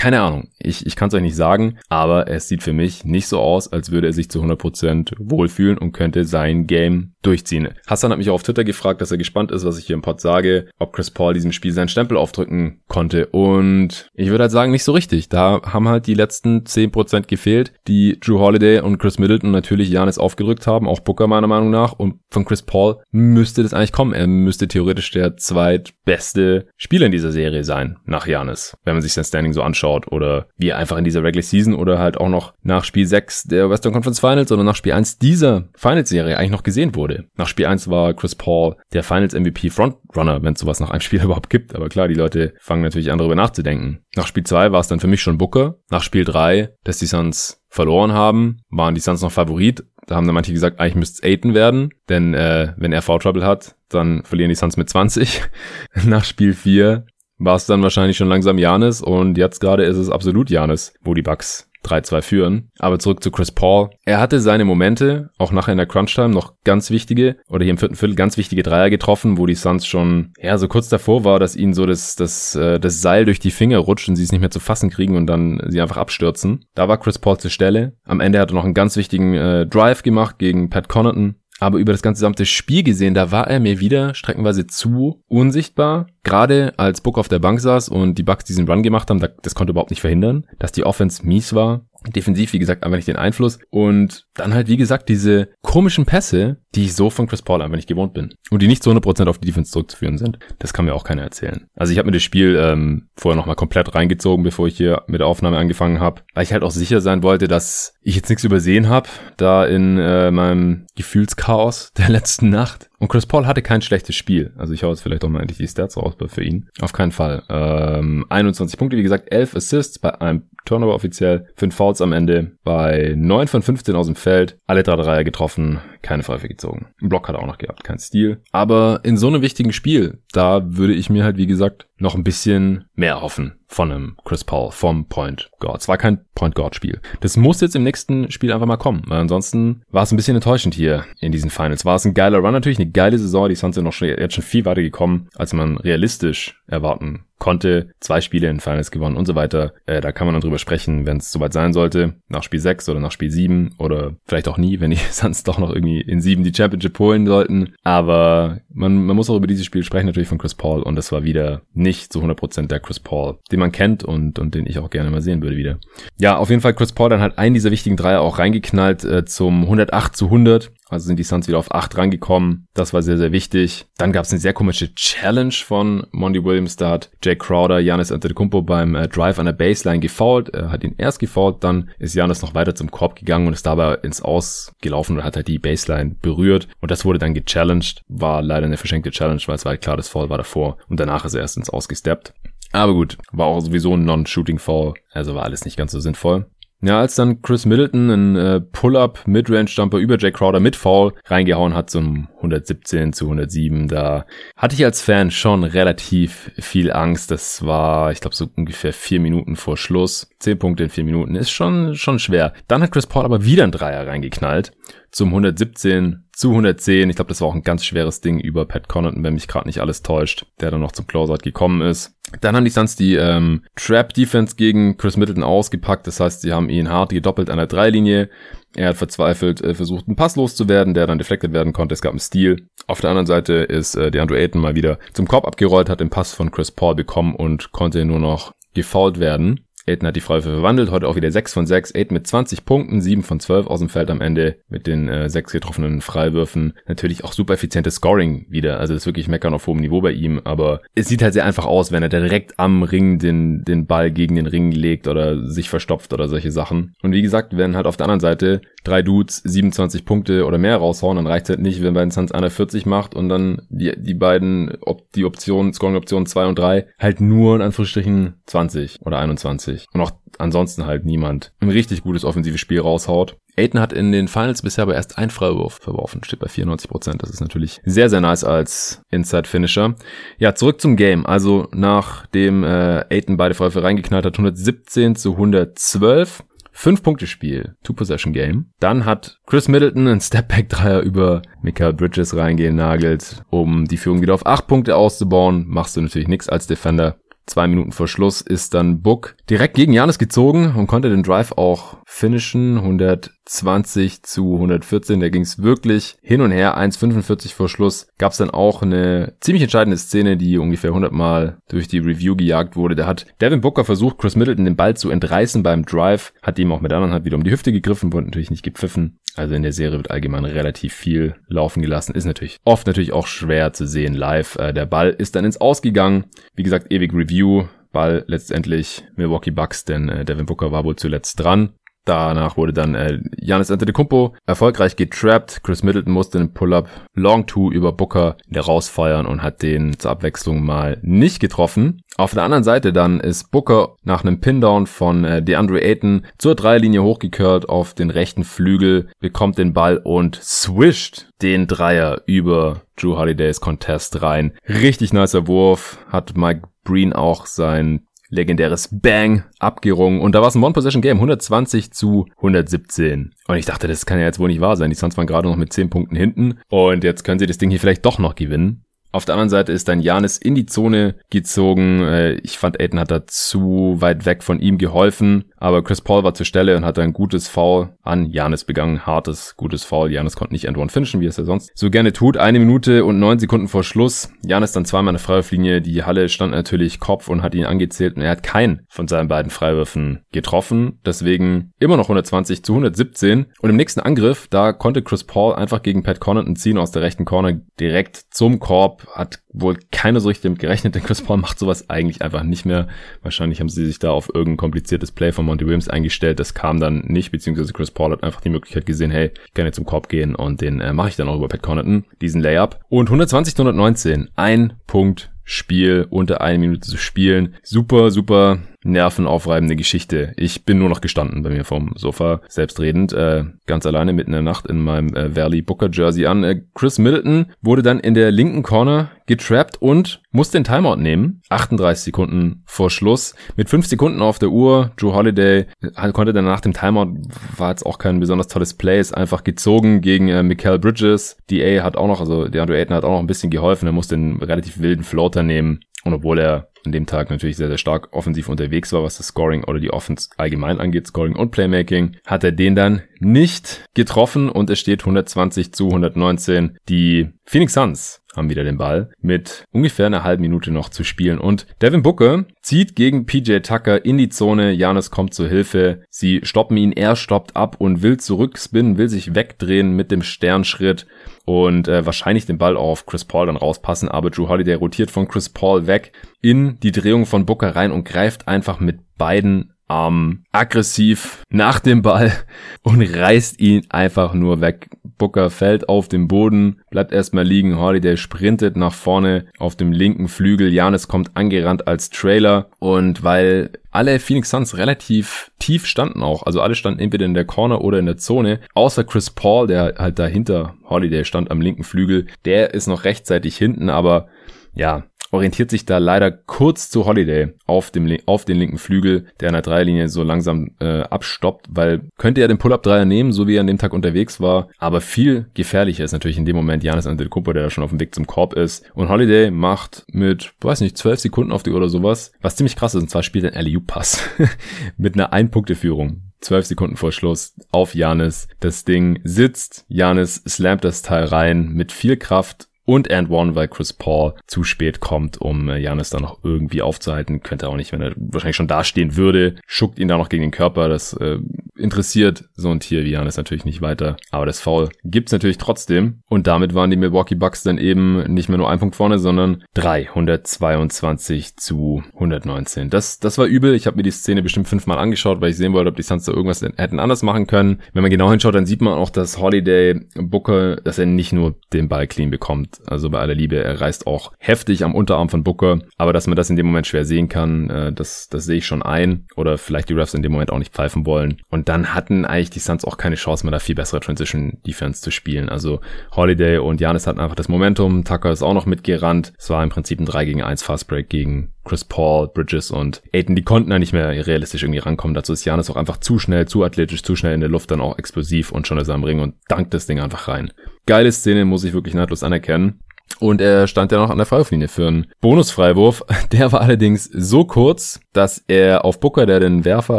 Keine Ahnung, ich, ich kann es euch nicht sagen, aber es sieht für mich nicht so aus, als würde er sich zu 100% wohlfühlen und könnte sein Game durchziehen. Hassan hat mich auch auf Twitter gefragt, dass er gespannt ist, was ich hier im Pod sage, ob Chris Paul diesem Spiel seinen Stempel aufdrücken konnte. Und ich würde halt sagen, nicht so richtig. Da haben halt die letzten 10% gefehlt, die Drew Holiday und Chris Middleton natürlich Janis aufgedrückt haben, auch Booker meiner Meinung nach. Und von Chris Paul müsste das eigentlich kommen. Er müsste theoretisch der zweitbeste Spieler in dieser Serie sein, nach Janis, wenn man sich sein Standing so anschaut. Oder wie einfach in dieser Regular Season oder halt auch noch nach Spiel 6 der Western Conference Finals oder nach Spiel 1 dieser Finals-Serie eigentlich noch gesehen wurde. Nach Spiel 1 war Chris Paul der Finals MVP Frontrunner, wenn es sowas nach einem [LAUGHS] Spiel überhaupt gibt. Aber klar, die Leute fangen natürlich an darüber nachzudenken. Nach Spiel 2 war es dann für mich schon Booker. Nach Spiel 3, dass die Suns verloren haben, waren die Suns noch Favorit. Da haben dann manche gesagt, eigentlich müsste es Aiden werden, denn äh, wenn er Foul Trouble hat, dann verlieren die Suns mit 20. [LAUGHS] Nach Spiel 4 war es dann wahrscheinlich schon langsam Janis und jetzt gerade ist es absolut Janis, wo die Bucks 3-2 führen. Aber zurück zu Chris Paul. Er hatte seine Momente, auch nachher in der Crunch-Time noch ganz wichtige, oder hier im vierten Viertel ganz wichtige Dreier getroffen, wo die Suns schon, ja, so kurz davor war, dass ihnen so das, das, äh, das Seil durch die Finger rutscht und sie es nicht mehr zu fassen kriegen und dann sie einfach abstürzen. Da war Chris Paul zur Stelle. Am Ende hat er noch einen ganz wichtigen äh, Drive gemacht gegen Pat Connaughton. Aber über das ganze gesamte Spiel gesehen, da war er mir wieder streckenweise zu unsichtbar. Gerade als Book auf der Bank saß und die Bucks diesen Run gemacht haben, das konnte überhaupt nicht verhindern, dass die Offense mies war. Defensiv, wie gesagt, einfach nicht den Einfluss. Und dann halt, wie gesagt, diese komischen Pässe, die ich so von Chris Paul einfach nicht gewohnt bin. Und die nicht zu 100% auf die Defense zurückzuführen sind. Das kann mir auch keiner erzählen. Also ich habe mir das Spiel ähm, vorher nochmal komplett reingezogen, bevor ich hier mit der Aufnahme angefangen habe. Weil ich halt auch sicher sein wollte, dass ich jetzt nichts übersehen habe, da in äh, meinem Gefühlschaos der letzten Nacht. Und Chris Paul hatte kein schlechtes Spiel. Also ich hau jetzt vielleicht auch mal endlich die Stats raus für ihn. Auf keinen Fall. Ähm, 21 Punkte, wie gesagt, 11 Assists bei einem Turnover offiziell, 5 Fouls am Ende, bei 9 von 15 aus dem Feld, alle drei Dreier getroffen, keine Pfeife gezogen. Ein Block hat er auch noch gehabt, kein Stil. Aber in so einem wichtigen Spiel, da würde ich mir halt, wie gesagt, noch ein bisschen mehr hoffen von einem Chris Paul, vom Point Guard. Es war kein Point Guard Spiel. Das muss jetzt im nächsten Spiel einfach mal kommen, weil ansonsten war es ein bisschen enttäuschend hier in diesen Finals. War es ein geiler Run natürlich, eine geile Saison. Die Suns sind noch schon, jetzt schon viel weiter gekommen, als man realistisch erwarten konnte, zwei Spiele in Finals gewonnen und so weiter. Äh, da kann man dann drüber sprechen, wenn es soweit sein sollte, nach Spiel 6 oder nach Spiel 7 oder vielleicht auch nie, [LAUGHS] wenn die Suns doch noch irgendwie in 7 die Championship holen sollten. Aber man, man muss auch über dieses Spiel sprechen, natürlich von Chris Paul und das war wieder nicht zu 100% der Chris Paul, den man kennt und, und den ich auch gerne mal sehen würde wieder. Ja, auf jeden Fall Chris Paul dann hat einen dieser wichtigen Dreier auch reingeknallt äh, zum 108 zu 100 also sind die Suns wieder auf 8 rangekommen. Das war sehr, sehr wichtig. Dann gab es eine sehr komische Challenge von Monty Williams. Da hat Jay Crowder Janis Antetokounmpo beim äh, Drive an der Baseline gefoult. Er hat ihn erst gefoult, dann ist Janis noch weiter zum Korb gegangen und ist dabei ins Aus gelaufen und hat halt die Baseline berührt. Und das wurde dann gechallenged. War leider eine verschenkte Challenge, weil es war halt klar, das Foul war davor. Und danach ist er erst ins Aus gesteppt. Aber gut, war auch sowieso ein Non-Shooting Foul, also war alles nicht ganz so sinnvoll. Ja, als dann Chris Middleton einen äh, Pull-up Midrange-Jumper über Jay Crowder mit Foul reingehauen hat zum 117 zu 107, da hatte ich als Fan schon relativ viel Angst. Das war, ich glaube, so ungefähr vier Minuten vor Schluss. Zehn Punkte in vier Minuten ist schon, schon schwer. Dann hat Chris Paul aber wieder einen Dreier reingeknallt zum 117 zu 110. Ich glaube, das war auch ein ganz schweres Ding über Pat Connaughton, wenn mich gerade nicht alles täuscht, der dann noch zum Closeout gekommen ist. Dann haben die Suns die ähm, Trap Defense gegen Chris Middleton ausgepackt. Das heißt, sie haben ihn hart gedoppelt an der Dreilinie. Er hat verzweifelt äh, versucht, einen Pass loszuwerden, der dann deflected werden konnte. Es gab einen Steal. Auf der anderen Seite ist äh, DeAndre Ayton mal wieder zum Korb abgerollt, hat den Pass von Chris Paul bekommen und konnte nur noch gefoult werden. Aiden hat die Freiwürfe verwandelt, heute auch wieder 6 von 6. Aiden mit 20 Punkten, 7 von 12 aus dem Feld am Ende mit den äh, 6 getroffenen Freiwürfen. Natürlich auch super effizientes Scoring wieder. Also das ist wirklich meckern auf hohem Niveau bei ihm. Aber es sieht halt sehr einfach aus, wenn er direkt am Ring den, den Ball gegen den Ring legt oder sich verstopft oder solche Sachen. Und wie gesagt, wenn halt auf der anderen Seite drei Dudes 27 Punkte oder mehr raushauen, dann reicht es halt nicht, wenn bei den Suns einer 40 macht und dann die, die beiden, ob die Optionen, Scoring-Optionen 2 und 3, halt nur in Anführungsstrichen 20 oder 21. Und auch ansonsten halt niemand ein richtig gutes offensives Spiel raushaut. Aiton hat in den Finals bisher aber erst ein Freiwurf verworfen, steht bei 94%. Das ist natürlich sehr, sehr nice als Inside-Finisher. Ja, zurück zum Game. Also nachdem äh, Aiton beide Freiwürfe reingeknallt hat, 117 zu 112. Fünf-Punkte-Spiel, Two-Possession-Game. Dann hat Chris Middleton einen Stepback-Dreier über Michael Bridges reingenagelt, um die Führung wieder auf acht Punkte auszubauen. Machst du natürlich nichts als Defender. Zwei Minuten vor Schluss ist dann Book direkt gegen Janis gezogen und konnte den Drive auch finishen. 120 zu 114. Da ging es wirklich hin und her. 1,45 vor Schluss gab es dann auch eine ziemlich entscheidende Szene, die ungefähr 100 Mal durch die Review gejagt wurde. Da hat Devin Booker versucht, Chris Middleton den Ball zu entreißen beim Drive, hat ihm auch mit anderen Hand wieder um die Hüfte gegriffen, wurde natürlich nicht gepfiffen. Also in der Serie wird allgemein relativ viel laufen gelassen. Ist natürlich oft natürlich auch schwer zu sehen live. Äh, der Ball ist dann ins Ausgegangen. Wie gesagt, ewig Review. Ball letztendlich Milwaukee Bucks, denn äh, Devin Booker war wohl zuletzt dran. Danach wurde dann äh, Janis Antetokounmpo erfolgreich getrappt. Chris Middleton musste den Pull-up Long Two über Booker rausfeuern und hat den zur Abwechslung mal nicht getroffen. Auf der anderen Seite dann ist Booker nach einem Pin-Down von äh, DeAndre Ayton zur Dreierlinie hochgekehrt auf den rechten Flügel, bekommt den Ball und swischt den Dreier über Drew Holidays Contest rein. Richtig nicer Wurf, hat Mike Breen auch sein legendäres Bang abgerungen und da war es ein One-Possession-Game, 120 zu 117. Und ich dachte, das kann ja jetzt wohl nicht wahr sein. Die Suns waren gerade noch mit 10 Punkten hinten und jetzt können sie das Ding hier vielleicht doch noch gewinnen. Auf der anderen Seite ist dann Janis in die Zone gezogen. Äh, ich fand, Aiden hat da zu weit weg von ihm geholfen. Aber Chris Paul war zur Stelle und hat ein gutes Foul an Janis begangen. Hartes, gutes Foul. Janis konnte nicht End-One finishen, wie es ja sonst so gerne tut. Eine Minute und neun Sekunden vor Schluss. Janis dann zweimal eine Freiwurflinie. Die Halle stand natürlich Kopf und hat ihn angezählt. Und er hat keinen von seinen beiden Freiwürfen getroffen. Deswegen immer noch 120 zu 117. Und im nächsten Angriff, da konnte Chris Paul einfach gegen Pat Connaughton ziehen aus der rechten Corner direkt zum Korb. Hat wohl keiner so richtig damit gerechnet, denn Chris Paul macht sowas eigentlich einfach nicht mehr. Wahrscheinlich haben sie sich da auf irgendein kompliziertes Play von Monty Williams eingestellt. Das kam dann nicht, beziehungsweise Chris Paul hat einfach die Möglichkeit gesehen, hey, ich kann jetzt zum Korb gehen und den äh, mache ich dann auch über Pat Connaughton, diesen Layup. Und 120 zu 119, ein Punkt Spiel unter eine Minute zu spielen. Super, super nervenaufreibende Geschichte. Ich bin nur noch gestanden bei mir vom Sofa, selbstredend, äh, ganz alleine mitten in der Nacht in meinem äh, Valley Booker Jersey an. Äh, Chris Middleton wurde dann in der linken Corner getrappt und musste den Timeout nehmen. 38 Sekunden vor Schluss. Mit 5 Sekunden auf der Uhr. Drew Holiday äh, konnte dann nach dem Timeout, war jetzt auch kein besonders tolles Play, ist einfach gezogen gegen äh, Mikael Bridges. DA hat auch noch, also DeAndre Ayton hat auch noch ein bisschen geholfen. Er musste einen relativ wilden Floater nehmen. Und obwohl er an dem Tag natürlich sehr, sehr stark offensiv unterwegs war, was das Scoring oder die Offense allgemein angeht, Scoring und Playmaking, hat er den dann nicht getroffen und es steht 120 zu 119. Die Phoenix Suns haben wieder den Ball mit ungefähr einer halben Minute noch zu spielen und Devin Booker zieht gegen PJ Tucker in die Zone. Janis kommt zur Hilfe. Sie stoppen ihn, er stoppt ab und will zurückspinnen, will sich wegdrehen mit dem Sternschritt und äh, wahrscheinlich den Ball auf Chris Paul dann rauspassen, aber Drew Holiday rotiert von Chris Paul weg in die Drehung von Booker rein und greift einfach mit beiden Armen aggressiv nach dem Ball [LAUGHS] und reißt ihn einfach nur weg. Booker fällt auf den Boden, bleibt erstmal liegen. Holiday sprintet nach vorne auf dem linken Flügel. Janis kommt angerannt als Trailer und weil alle Phoenix Suns relativ tief standen auch, also alle standen entweder in der Corner oder in der Zone, außer Chris Paul, der halt dahinter Holiday stand am linken Flügel. Der ist noch rechtzeitig hinten, aber ja, orientiert sich da leider kurz zu Holiday auf dem auf den linken Flügel, der an der Dreierlinie so langsam äh, abstoppt, weil könnte er den Pull-Up-Dreier nehmen, so wie er an dem Tag unterwegs war, aber viel gefährlicher ist natürlich in dem Moment Janis Antetokounmpo, der da schon auf dem Weg zum Korb ist und Holiday macht mit, weiß nicht, zwölf Sekunden auf die Uhr oder sowas, was ziemlich krass ist, und zwar spielt er einen LU-Pass [LAUGHS] mit einer Ein-Punkte-Führung. Zwölf Sekunden vor Schluss auf Janis. Das Ding sitzt. Janis slammt das Teil rein mit viel Kraft und and one, weil Chris Paul zu spät kommt, um Janis äh, da noch irgendwie aufzuhalten. Könnte auch nicht, wenn er wahrscheinlich schon dastehen würde. Schuckt ihn da noch gegen den Körper. Das äh, interessiert so ein Tier wie Janis natürlich nicht weiter. Aber das Foul gibt's natürlich trotzdem. Und damit waren die Milwaukee Bucks dann eben nicht mehr nur ein Punkt vorne, sondern 322 zu 119. Das, das war übel. Ich habe mir die Szene bestimmt fünfmal angeschaut, weil ich sehen wollte, ob die Suns da irgendwas hätten anders machen können. Wenn man genau hinschaut, dann sieht man auch, dass Holiday Booker, dass er nicht nur den Ball clean bekommt, also bei aller Liebe, er reißt auch heftig am Unterarm von Booker. Aber dass man das in dem Moment schwer sehen kann, äh, das, das sehe ich schon ein. Oder vielleicht die Refs in dem Moment auch nicht pfeifen wollen. Und dann hatten eigentlich die Suns auch keine Chance mehr, da viel bessere Transition Defense zu spielen. Also Holiday und Janis hatten einfach das Momentum. Tucker ist auch noch mitgerannt. Es war im Prinzip ein 3 gegen 1 Fastbreak gegen Chris Paul, Bridges und Aiden, die konnten da nicht mehr realistisch irgendwie rankommen. Dazu ist Janis auch einfach zu schnell, zu athletisch, zu schnell in der Luft, dann auch explosiv und schon ist er am Ring und dankt das Ding einfach rein. Geile Szene, muss ich wirklich nahtlos anerkennen. Und er stand ja noch an der Freiwurflinie für einen Bonusfreiwurf. [LAUGHS] Der war allerdings so kurz, dass er auf Booker, der den Werfer,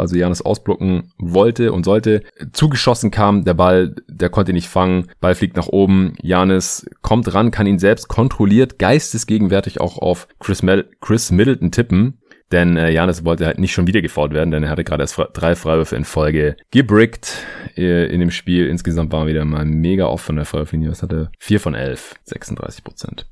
also Janis ausblocken wollte und sollte, zugeschossen kam. Der Ball, der konnte ihn nicht fangen. Ball fliegt nach oben. Janis kommt ran, kann ihn selbst kontrolliert, geistesgegenwärtig auch auf Chris, Mel Chris Middleton tippen. Denn äh, Janis wollte halt nicht schon wieder gefault werden, denn er hatte gerade erst drei Freiwürfe in Folge gebrickt äh, in dem Spiel. Insgesamt war er wieder mal mega off von der Freiwurflinie. Was hatte? Vier von elf, 36 Prozent.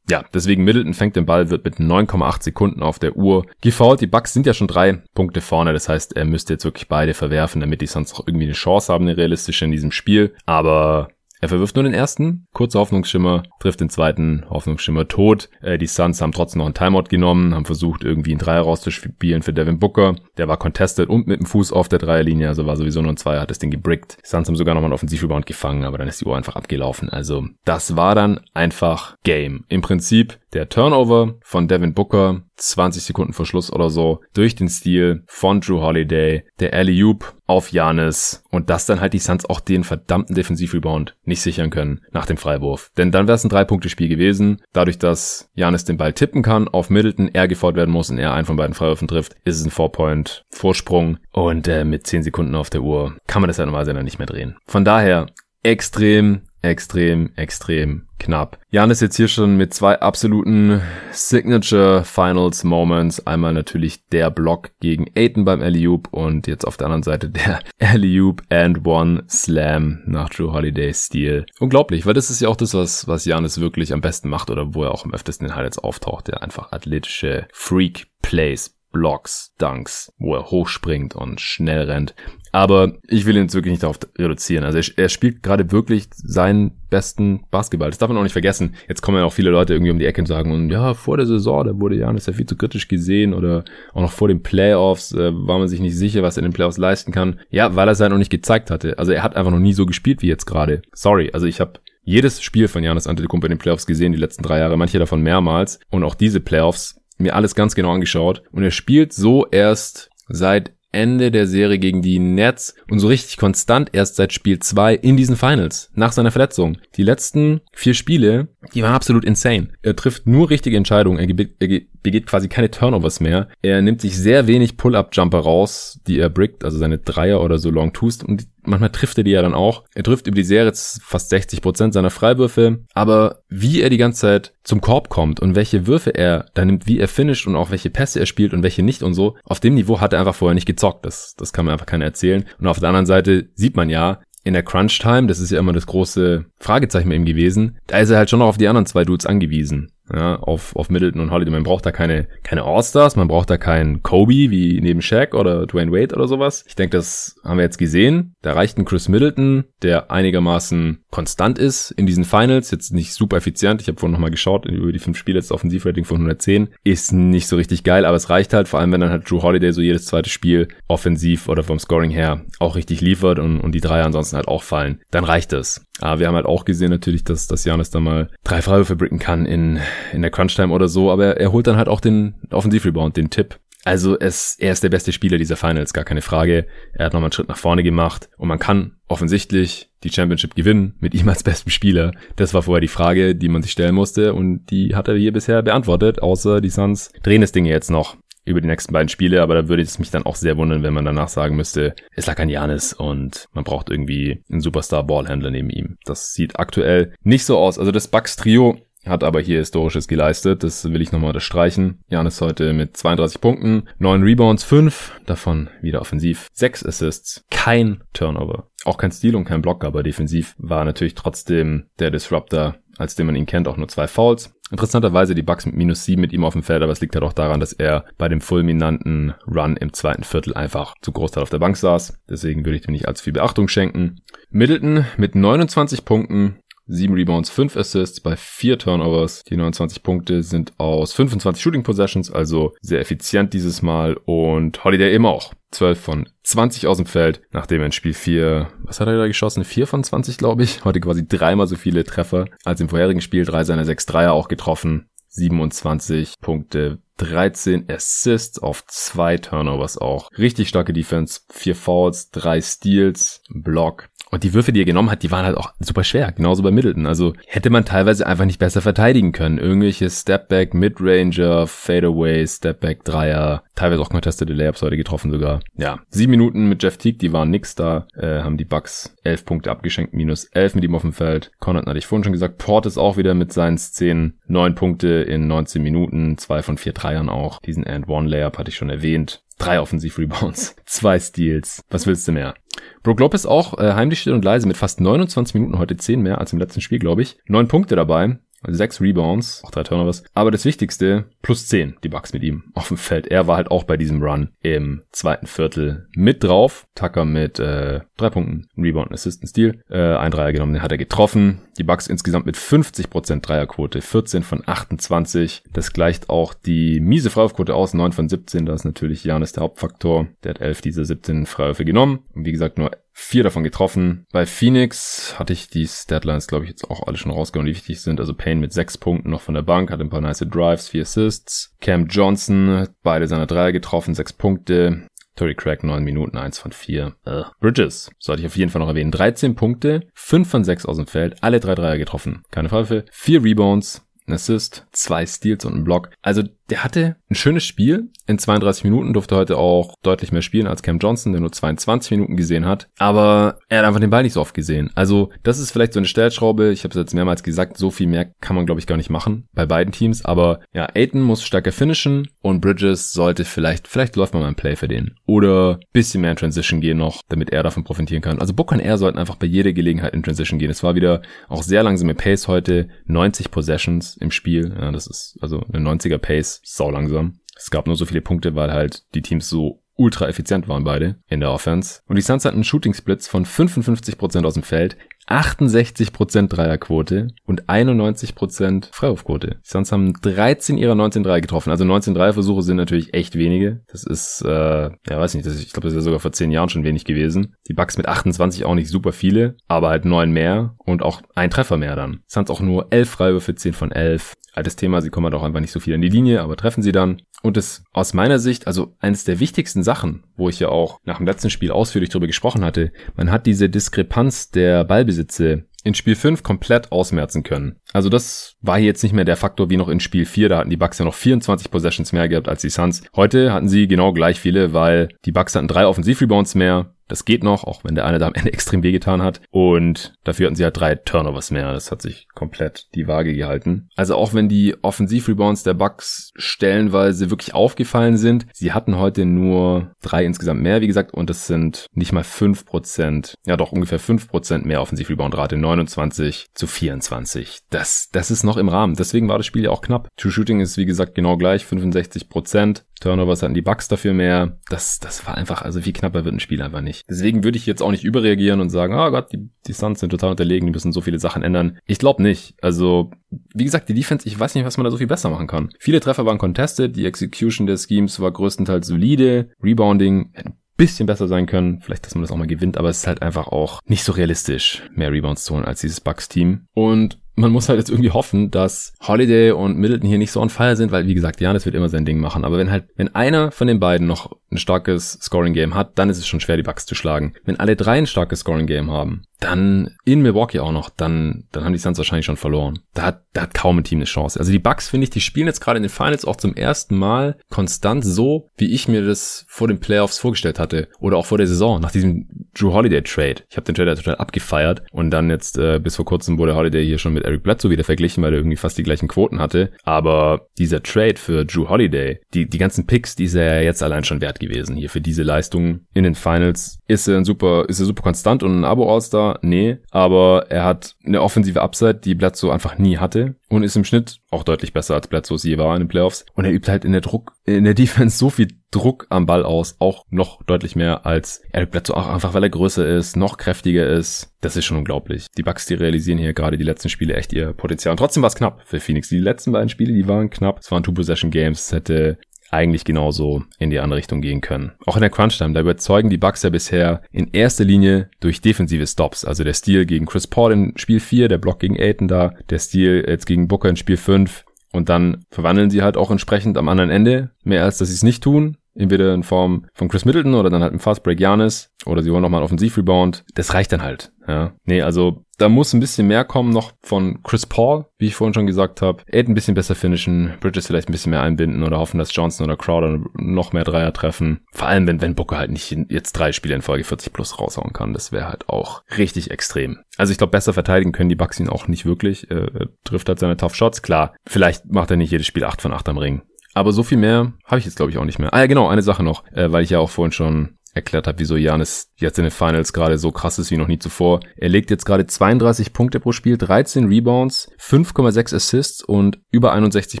Ja, deswegen Middleton fängt den Ball, wird mit 9,8 Sekunden auf der Uhr gefault. Die Bucks sind ja schon drei Punkte vorne. Das heißt, er müsste jetzt wirklich beide verwerfen, damit die sonst irgendwie eine Chance haben, eine realistische in diesem Spiel. Aber er verwirft nur den ersten, kurzer Hoffnungsschimmer, trifft den zweiten, Hoffnungsschimmer tot. Äh, die Suns haben trotzdem noch einen Timeout genommen, haben versucht, irgendwie einen Dreier rauszuspielen für Devin Booker. Der war contested und mit dem Fuß auf der Dreierlinie, also war sowieso nur ein Zweier, hat das Ding gebrickt. Die Suns haben sogar nochmal einen Offensivrebound gefangen, aber dann ist die Uhr einfach abgelaufen. Also das war dann einfach Game. Im Prinzip der Turnover von Devin Booker, 20 Sekunden vor Schluss oder so, durch den Stil von Drew Holiday, der Alley-Oop auf Janis und dass dann halt die Suns auch den verdammten Defensivrebound nicht sichern können nach dem Freiwurf. Denn dann wäre es ein Drei-Punkte-Spiel gewesen. Dadurch, dass Janis den Ball tippen kann auf Middleton, er gefordert werden muss und er einen von beiden Freiwürfen trifft, ist es ein Four-Point-Vorsprung und äh, mit 10 Sekunden auf der Uhr kann man das ja normalerweise dann nicht mehr drehen. Von daher extrem extrem, extrem knapp. Jan ist jetzt hier schon mit zwei absoluten Signature Finals Moments. Einmal natürlich der Block gegen Aiton beim Alley-Oop und jetzt auf der anderen Seite der [LAUGHS] Alley-Oop and One Slam nach Drew Holidays Stil. Unglaublich, weil das ist ja auch das, was, was Janis wirklich am besten macht oder wo er auch am öftesten in Highlights auftaucht. Der einfach athletische Freak Plays Blocks, Dunks, wo er hochspringt und schnell rennt. Aber ich will ihn jetzt wirklich nicht darauf reduzieren. Also er, er spielt gerade wirklich seinen besten Basketball. Das darf man auch nicht vergessen. Jetzt kommen ja auch viele Leute irgendwie um die Ecke und sagen, und ja, vor der Saison, da wurde Janis ja viel zu kritisch gesehen oder auch noch vor den Playoffs äh, war man sich nicht sicher, was er in den Playoffs leisten kann. Ja, weil er es halt noch nicht gezeigt hatte. Also er hat einfach noch nie so gespielt wie jetzt gerade. Sorry, also ich habe jedes Spiel von Janis Antetokounmpo in den Playoffs gesehen, die letzten drei Jahre, manche davon mehrmals. Und auch diese Playoffs mir alles ganz genau angeschaut. Und er spielt so erst seit Ende der Serie gegen die Nets und so richtig konstant erst seit Spiel 2 in diesen Finals, nach seiner Verletzung. Die letzten vier Spiele, die waren absolut insane. Er trifft nur richtige Entscheidungen, er, er begeht quasi keine Turnovers mehr. Er nimmt sich sehr wenig Pull-Up-Jumper raus, die er brickt, also seine Dreier oder so Long Twos und manchmal trifft er die ja dann auch. Er trifft über die Serie fast 60 Prozent seiner Freiwürfe, aber wie er die ganze Zeit zum Korb kommt und welche Würfe er da nimmt, wie er finisht und auch welche Pässe er spielt und welche nicht und so, auf dem Niveau hat er einfach vorher nicht gezockt. Das, das kann man einfach keiner erzählen. Und auf der anderen Seite sieht man ja, in der Crunch Time, das ist ja immer das große Fragezeichen bei ihm gewesen, da ist er halt schon noch auf die anderen zwei Dudes angewiesen ja, auf, auf Middleton und Holiday. Man braucht da keine, keine All-Stars, man braucht da keinen Kobe wie neben Shaq oder Dwayne Wade oder sowas. Ich denke, das haben wir jetzt gesehen. Da reicht ein Chris Middleton, der einigermaßen konstant ist in diesen Finals, jetzt nicht super effizient. Ich habe vorhin nochmal geschaut, über die fünf Spiele jetzt Offensivrating von 110. Ist nicht so richtig geil, aber es reicht halt, vor allem wenn dann halt Drew Holiday so jedes zweite Spiel offensiv oder vom Scoring her auch richtig liefert und, und die Dreier ansonsten halt auch fallen. Dann reicht es. Aber wir haben halt auch gesehen natürlich, dass, dass Janis da mal drei Freiwürfe bricken kann in, in der Crunch-Time oder so, aber er holt dann halt auch den Offensivrebound, den Tipp. Also es, er ist der beste Spieler dieser Finals, gar keine Frage. Er hat nochmal einen Schritt nach vorne gemacht und man kann offensichtlich die Championship gewinnen mit ihm als bestem Spieler. Das war vorher die Frage, die man sich stellen musste und die hat er hier bisher beantwortet, außer die Suns drehen das Ding jetzt noch über die nächsten beiden Spiele, aber da würde es mich dann auch sehr wundern, wenn man danach sagen müsste, es lag an Janis und man braucht irgendwie einen Superstar-Ballhändler neben ihm. Das sieht aktuell nicht so aus. Also das Bucks-Trio hat aber hier Historisches geleistet. Das will ich nochmal unterstreichen. Janis heute mit 32 Punkten, 9 Rebounds, 5, davon wieder offensiv, 6 Assists, kein Turnover. Auch kein Stil und kein Block, aber defensiv war natürlich trotzdem der Disruptor, als den man ihn kennt, auch nur zwei Fouls. Interessanterweise die Bucks mit minus 7 mit ihm auf dem Feld, aber es liegt halt auch daran, dass er bei dem fulminanten Run im zweiten Viertel einfach zu Großteil auf der Bank saß. Deswegen würde ich dem nicht allzu viel Beachtung schenken. Middleton mit 29 Punkten, 7 Rebounds, 5 Assists bei 4 Turnovers. Die 29 Punkte sind aus 25 Shooting Possessions, also sehr effizient dieses Mal. Und Holiday eben auch. 12 von 20 aus dem Feld, nachdem er in Spiel 4, was hat er da geschossen? 4 von 20, glaube ich. Heute quasi dreimal so viele Treffer als im vorherigen Spiel. Drei seiner 6 Dreier auch getroffen. 27 Punkte, 13 Assists auf zwei Turnovers auch. Richtig starke Defense, vier Fouls, drei Steals, Block. Und die Würfe, die er genommen hat, die waren halt auch super schwer, genauso bei Middleton. Also hätte man teilweise einfach nicht besser verteidigen können. Irgendwelche Stepback, Midranger, Fadeaway, Stepback, Dreier, teilweise auch contested Layups heute getroffen sogar. Ja, sieben Minuten mit Jeff Teague, die waren nix da, äh, haben die Bucks elf Punkte abgeschenkt, minus elf mit ihm auf dem Feld. Conrad hatte ich vorhin schon gesagt, Port ist auch wieder mit seinen Szenen neun Punkte in 19 Minuten, zwei von vier Dreiern auch. Diesen And-One-Layup hatte ich schon erwähnt. Drei Offensiv-Rebounds, [LAUGHS] zwei Steals. Was willst du mehr? Brook Lopez auch äh, heimlich still und leise mit fast 29 Minuten heute 10 mehr als im letzten Spiel, glaube ich. Neun Punkte dabei. Sechs Rebounds, auch drei Turnovers. Aber das Wichtigste, plus zehn, die Bucks mit ihm [LAUGHS] auf dem Feld. Er war halt auch bei diesem Run im zweiten Viertel mit drauf. Tucker mit äh, drei Punkten, Rebound, Assistant Steal. Äh, ein Dreier genommen, den hat er getroffen. Die Bucks insgesamt mit 50% Dreierquote, 14 von 28. Das gleicht auch die miese Freiwurfquote aus, 9 von 17. Da ist natürlich Janis der Hauptfaktor. Der hat 11 dieser 17 Freiwürfe genommen. Und wie gesagt, nur vier davon getroffen. Bei Phoenix hatte ich die Statlines, glaube ich, jetzt auch alle schon rausgehauen, die wichtig sind. Also Payne mit sechs Punkten noch von der Bank, hat ein paar nice Drives, vier Assists. Cam Johnson, beide seiner Dreier getroffen, sechs Punkte. Tory Craig 9 Minuten, 1 von 4. Ugh. Bridges, sollte ich auf jeden Fall noch erwähnen. 13 Punkte, 5 von 6 aus dem Feld, alle drei Dreier getroffen. Keine Pfeife. 4 Rebounds, ein Assist, zwei Steals und ein Block. Also der hatte ein schönes Spiel. In 32 Minuten durfte heute auch deutlich mehr spielen als Cam Johnson, der nur 22 Minuten gesehen hat. Aber er hat einfach den Ball nicht so oft gesehen. Also das ist vielleicht so eine Stellschraube. Ich habe es jetzt mehrmals gesagt, so viel mehr kann man, glaube ich, gar nicht machen bei beiden Teams. Aber ja, Aiton muss stärker finishen und Bridges sollte vielleicht, vielleicht läuft mal ein Play für den. Oder bisschen mehr in Transition gehen noch, damit er davon profitieren kann. Also Book und er sollten einfach bei jeder Gelegenheit in Transition gehen. Es war wieder auch sehr langsame Pace heute. 90 Possessions im Spiel. Ja, das ist also eine 90er Pace. Sau langsam. Es gab nur so viele Punkte, weil halt die Teams so ultra effizient waren beide in der Offense. Und die Suns hatten Shooting Splits von 55% aus dem Feld, 68% Dreierquote und 91% Freiwurfquote. Die Suns haben 13 ihrer 19 Dreier getroffen. Also 19 Dreierversuche sind natürlich echt wenige. Das ist, äh, ja weiß nicht, das, ich glaube, das ist ja sogar vor 10 Jahren schon wenig gewesen. Die Bucks mit 28 auch nicht super viele, aber halt 9 mehr und auch ein Treffer mehr dann. Suns auch nur 11 Freiwürfe, 10 von 11 altes Thema, sie kommen halt auch einfach nicht so viel in die Linie, aber treffen sie dann. Und es aus meiner Sicht, also eines der wichtigsten Sachen, wo ich ja auch nach dem letzten Spiel ausführlich darüber gesprochen hatte, man hat diese Diskrepanz der Ballbesitze in Spiel 5 komplett ausmerzen können. Also das war hier jetzt nicht mehr der Faktor wie noch in Spiel 4, da hatten die Bucks ja noch 24 Possessions mehr gehabt als die Suns. Heute hatten sie genau gleich viele, weil die Bucks hatten drei Offensivrebounds mehr, das geht noch, auch wenn der eine da am Ende [LAUGHS] extrem wehgetan hat. Und dafür hatten sie halt drei Turnovers mehr. Das hat sich komplett die Waage gehalten. Also auch wenn die Offensivrebounds der Bucks stellenweise wirklich aufgefallen sind, sie hatten heute nur drei insgesamt mehr, wie gesagt, und das sind nicht mal fünf Prozent, ja doch ungefähr fünf Prozent mehr Offensivrebound-Rate, 29 zu 24. Das, das ist noch im Rahmen. Deswegen war das Spiel ja auch knapp. True Shooting ist wie gesagt genau gleich, 65 Prozent. Turnovers hatten die Bucks dafür mehr. Das, das war einfach, also wie knapper wird ein Spiel einfach nicht. Deswegen würde ich jetzt auch nicht überreagieren und sagen, oh Gott, die, die Suns sind total unterlegen, die müssen so viele Sachen ändern. Ich glaube nicht. Also, wie gesagt, die Defense, ich weiß nicht, was man da so viel besser machen kann. Viele Treffer waren contested, die Execution der Schemes war größtenteils solide, Rebounding ein bisschen besser sein können. Vielleicht, dass man das auch mal gewinnt, aber es ist halt einfach auch nicht so realistisch, mehr Rebounds zu holen als dieses Bucks-Team. Und man muss halt jetzt irgendwie hoffen, dass Holiday und Middleton hier nicht so on fire sind, weil wie gesagt, Janis wird immer sein Ding machen. Aber wenn halt, wenn einer von den beiden noch ein starkes Scoring-Game hat, dann ist es schon schwer, die Bucks zu schlagen. Wenn alle drei ein starkes Scoring-Game haben, dann in Milwaukee auch noch, dann, dann haben die Suns wahrscheinlich schon verloren. Da hat, da hat kaum ein Team eine Chance. Also die Bucks, finde ich, die spielen jetzt gerade in den Finals auch zum ersten Mal konstant so, wie ich mir das vor den Playoffs vorgestellt hatte. Oder auch vor der Saison, nach diesem Drew Holiday Trade. Ich habe den Trade total abgefeiert und dann jetzt äh, bis vor kurzem wurde Holiday hier schon mit Eric Bledsoe wieder verglichen, weil er irgendwie fast die gleichen Quoten hatte. Aber dieser Trade für Drew Holiday, die, die ganzen Picks, die ist er ja jetzt allein schon wert gewesen hier für diese Leistungen in den Finals. Ist er ein super, ist er super konstant und ein Abo All-Star? Nee. Aber er hat eine offensive Upside, die Bledsoe einfach nie hatte und ist im Schnitt auch deutlich besser als Bledsoe je war in den Playoffs. Und er übt halt in der Druck, in der [LAUGHS] Defense so viel Druck am Ball aus, auch noch deutlich mehr als Eric Bledsoe, auch einfach weil er größer ist, noch kräftiger ist. Das ist schon unglaublich. Die Bucks, die realisieren hier gerade die letzten Spiele echt ihr Potenzial. Und trotzdem war es knapp für Phoenix. Die letzten beiden Spiele, die waren knapp. Es waren Two-Possession-Games. Es hätte eigentlich genauso in die andere Richtung gehen können. Auch in der Crunch-Time, da überzeugen die Bucks ja bisher in erster Linie durch defensive Stops. Also der Stil gegen Chris Paul in Spiel 4, der Block gegen Aiton da, der Stil jetzt gegen Booker in Spiel 5. Und dann verwandeln sie halt auch entsprechend am anderen Ende, mehr als dass sie es nicht tun. Entweder in Form von Chris Middleton oder dann halt ein Fastbreak Janis oder sie holen nochmal einen Offensivrebound. Das reicht dann halt. Ja. Nee, also da muss ein bisschen mehr kommen noch von Chris Paul, wie ich vorhin schon gesagt habe. Ed ein bisschen besser finishen, Bridges vielleicht ein bisschen mehr einbinden oder hoffen, dass Johnson oder Crowder noch mehr Dreier treffen. Vor allem, wenn, wenn Booker halt nicht jetzt drei Spiele in Folge 40 plus raushauen kann. Das wäre halt auch richtig extrem. Also ich glaube, besser verteidigen können die Bucks ihn auch nicht wirklich. Er trifft halt seine Tough Shots. Klar, vielleicht macht er nicht jedes Spiel 8 von 8 am Ring. Aber so viel mehr habe ich jetzt, glaube ich, auch nicht mehr. Ah ja, genau, eine Sache noch, äh, weil ich ja auch vorhin schon erklärt habe, wieso Janis jetzt in den Finals gerade so krass ist wie noch nie zuvor. Er legt jetzt gerade 32 Punkte pro Spiel, 13 Rebounds, 5,6 Assists und über 61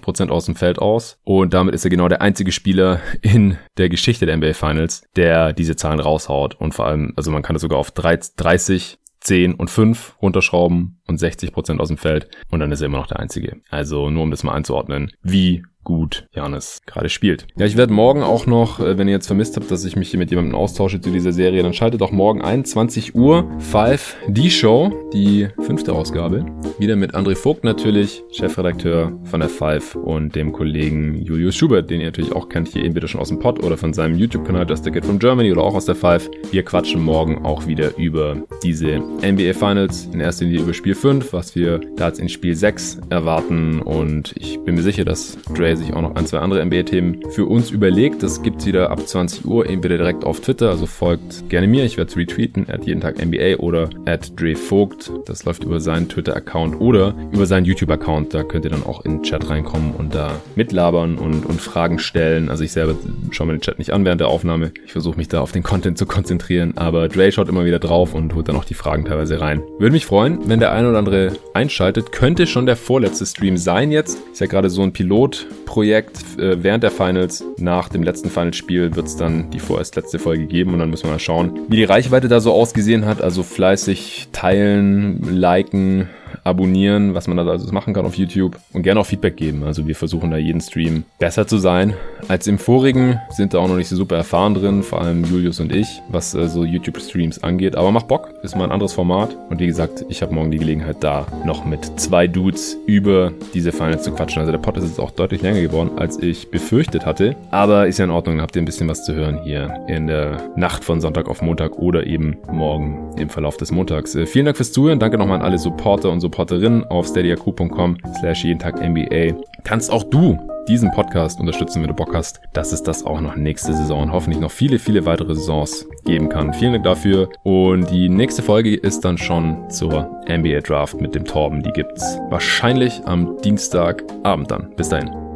Prozent aus dem Feld aus. Und damit ist er genau der einzige Spieler in der Geschichte der NBA Finals, der diese Zahlen raushaut. Und vor allem, also man kann das sogar auf 30, 10 und 5 runterschrauben. und 60% aus dem Feld und dann ist er immer noch der Einzige. Also nur um das mal einzuordnen, wie gut Janis gerade spielt. Ja, ich werde morgen auch noch, äh, wenn ihr jetzt vermisst habt, dass ich mich hier mit jemandem austausche zu dieser Serie, dann schaltet auch morgen ein, 20 Uhr, 5, die Show, die fünfte Ausgabe. Wieder mit André Vogt natürlich, Chefredakteur von der Five und dem Kollegen Julius Schubert, den ihr natürlich auch kennt, hier entweder schon aus dem Pod oder von seinem YouTube-Kanal Just a Kid from Germany oder auch aus der Five. Wir quatschen morgen auch wieder über diese NBA Finals, in erster Linie über Spiel 5, was wir da jetzt in Spiel 6 erwarten und ich bin mir sicher, dass Dre Ray sich auch noch ein, zwei andere NBA-Themen für uns überlegt. Das gibt's wieder ab 20 Uhr, entweder direkt auf Twitter, also folgt gerne mir, ich werde es retweeten, at jeden Tag NBA oder at Dre Vogt. Das läuft über seinen Twitter-Account oder über seinen YouTube-Account. Da könnt ihr dann auch in den Chat reinkommen und da mitlabern und, und Fragen stellen. Also ich selber schaue mir den Chat nicht an während der Aufnahme. Ich versuche mich da auf den Content zu konzentrieren, aber Dre schaut immer wieder drauf und holt dann auch die Fragen teilweise rein. Würde mich freuen, wenn der ein oder andere einschaltet. Könnte schon der vorletzte Stream sein jetzt. Ist ja gerade so ein Pilot Projekt äh, während der Finals. Nach dem letzten Finalspiel wird es dann die vorerst letzte Folge geben und dann müssen wir mal schauen, wie die Reichweite da so ausgesehen hat. Also fleißig teilen, liken, abonnieren, was man da also machen kann auf YouTube und gerne auch Feedback geben. Also wir versuchen da jeden Stream besser zu sein als im vorigen. Sind da auch noch nicht so super erfahren drin, vor allem Julius und ich, was äh, so YouTube-Streams angeht. Aber macht Bock, ist mal ein anderes Format. Und wie gesagt, ich habe morgen die Gelegenheit da noch mit zwei Dudes über diese Finals zu quatschen. Also der Pod ist jetzt auch deutlich länger geworden, als ich befürchtet hatte. Aber ist ja in Ordnung, habt ihr ein bisschen was zu hören hier in der Nacht von Sonntag auf Montag oder eben morgen im Verlauf des Montags. Äh, vielen Dank fürs Zuhören. Danke nochmal an alle Supporter und Supporterinnen auf steadyaq.com slash jeden Tag NBA. Kannst auch du diesen Podcast unterstützen, wenn du Bock hast, dass es das auch noch nächste Saison und hoffentlich noch viele, viele weitere Saisons geben kann. Vielen Dank dafür. Und die nächste Folge ist dann schon zur NBA Draft mit dem Torben. Die gibt's wahrscheinlich am Dienstagabend dann. Bis dahin.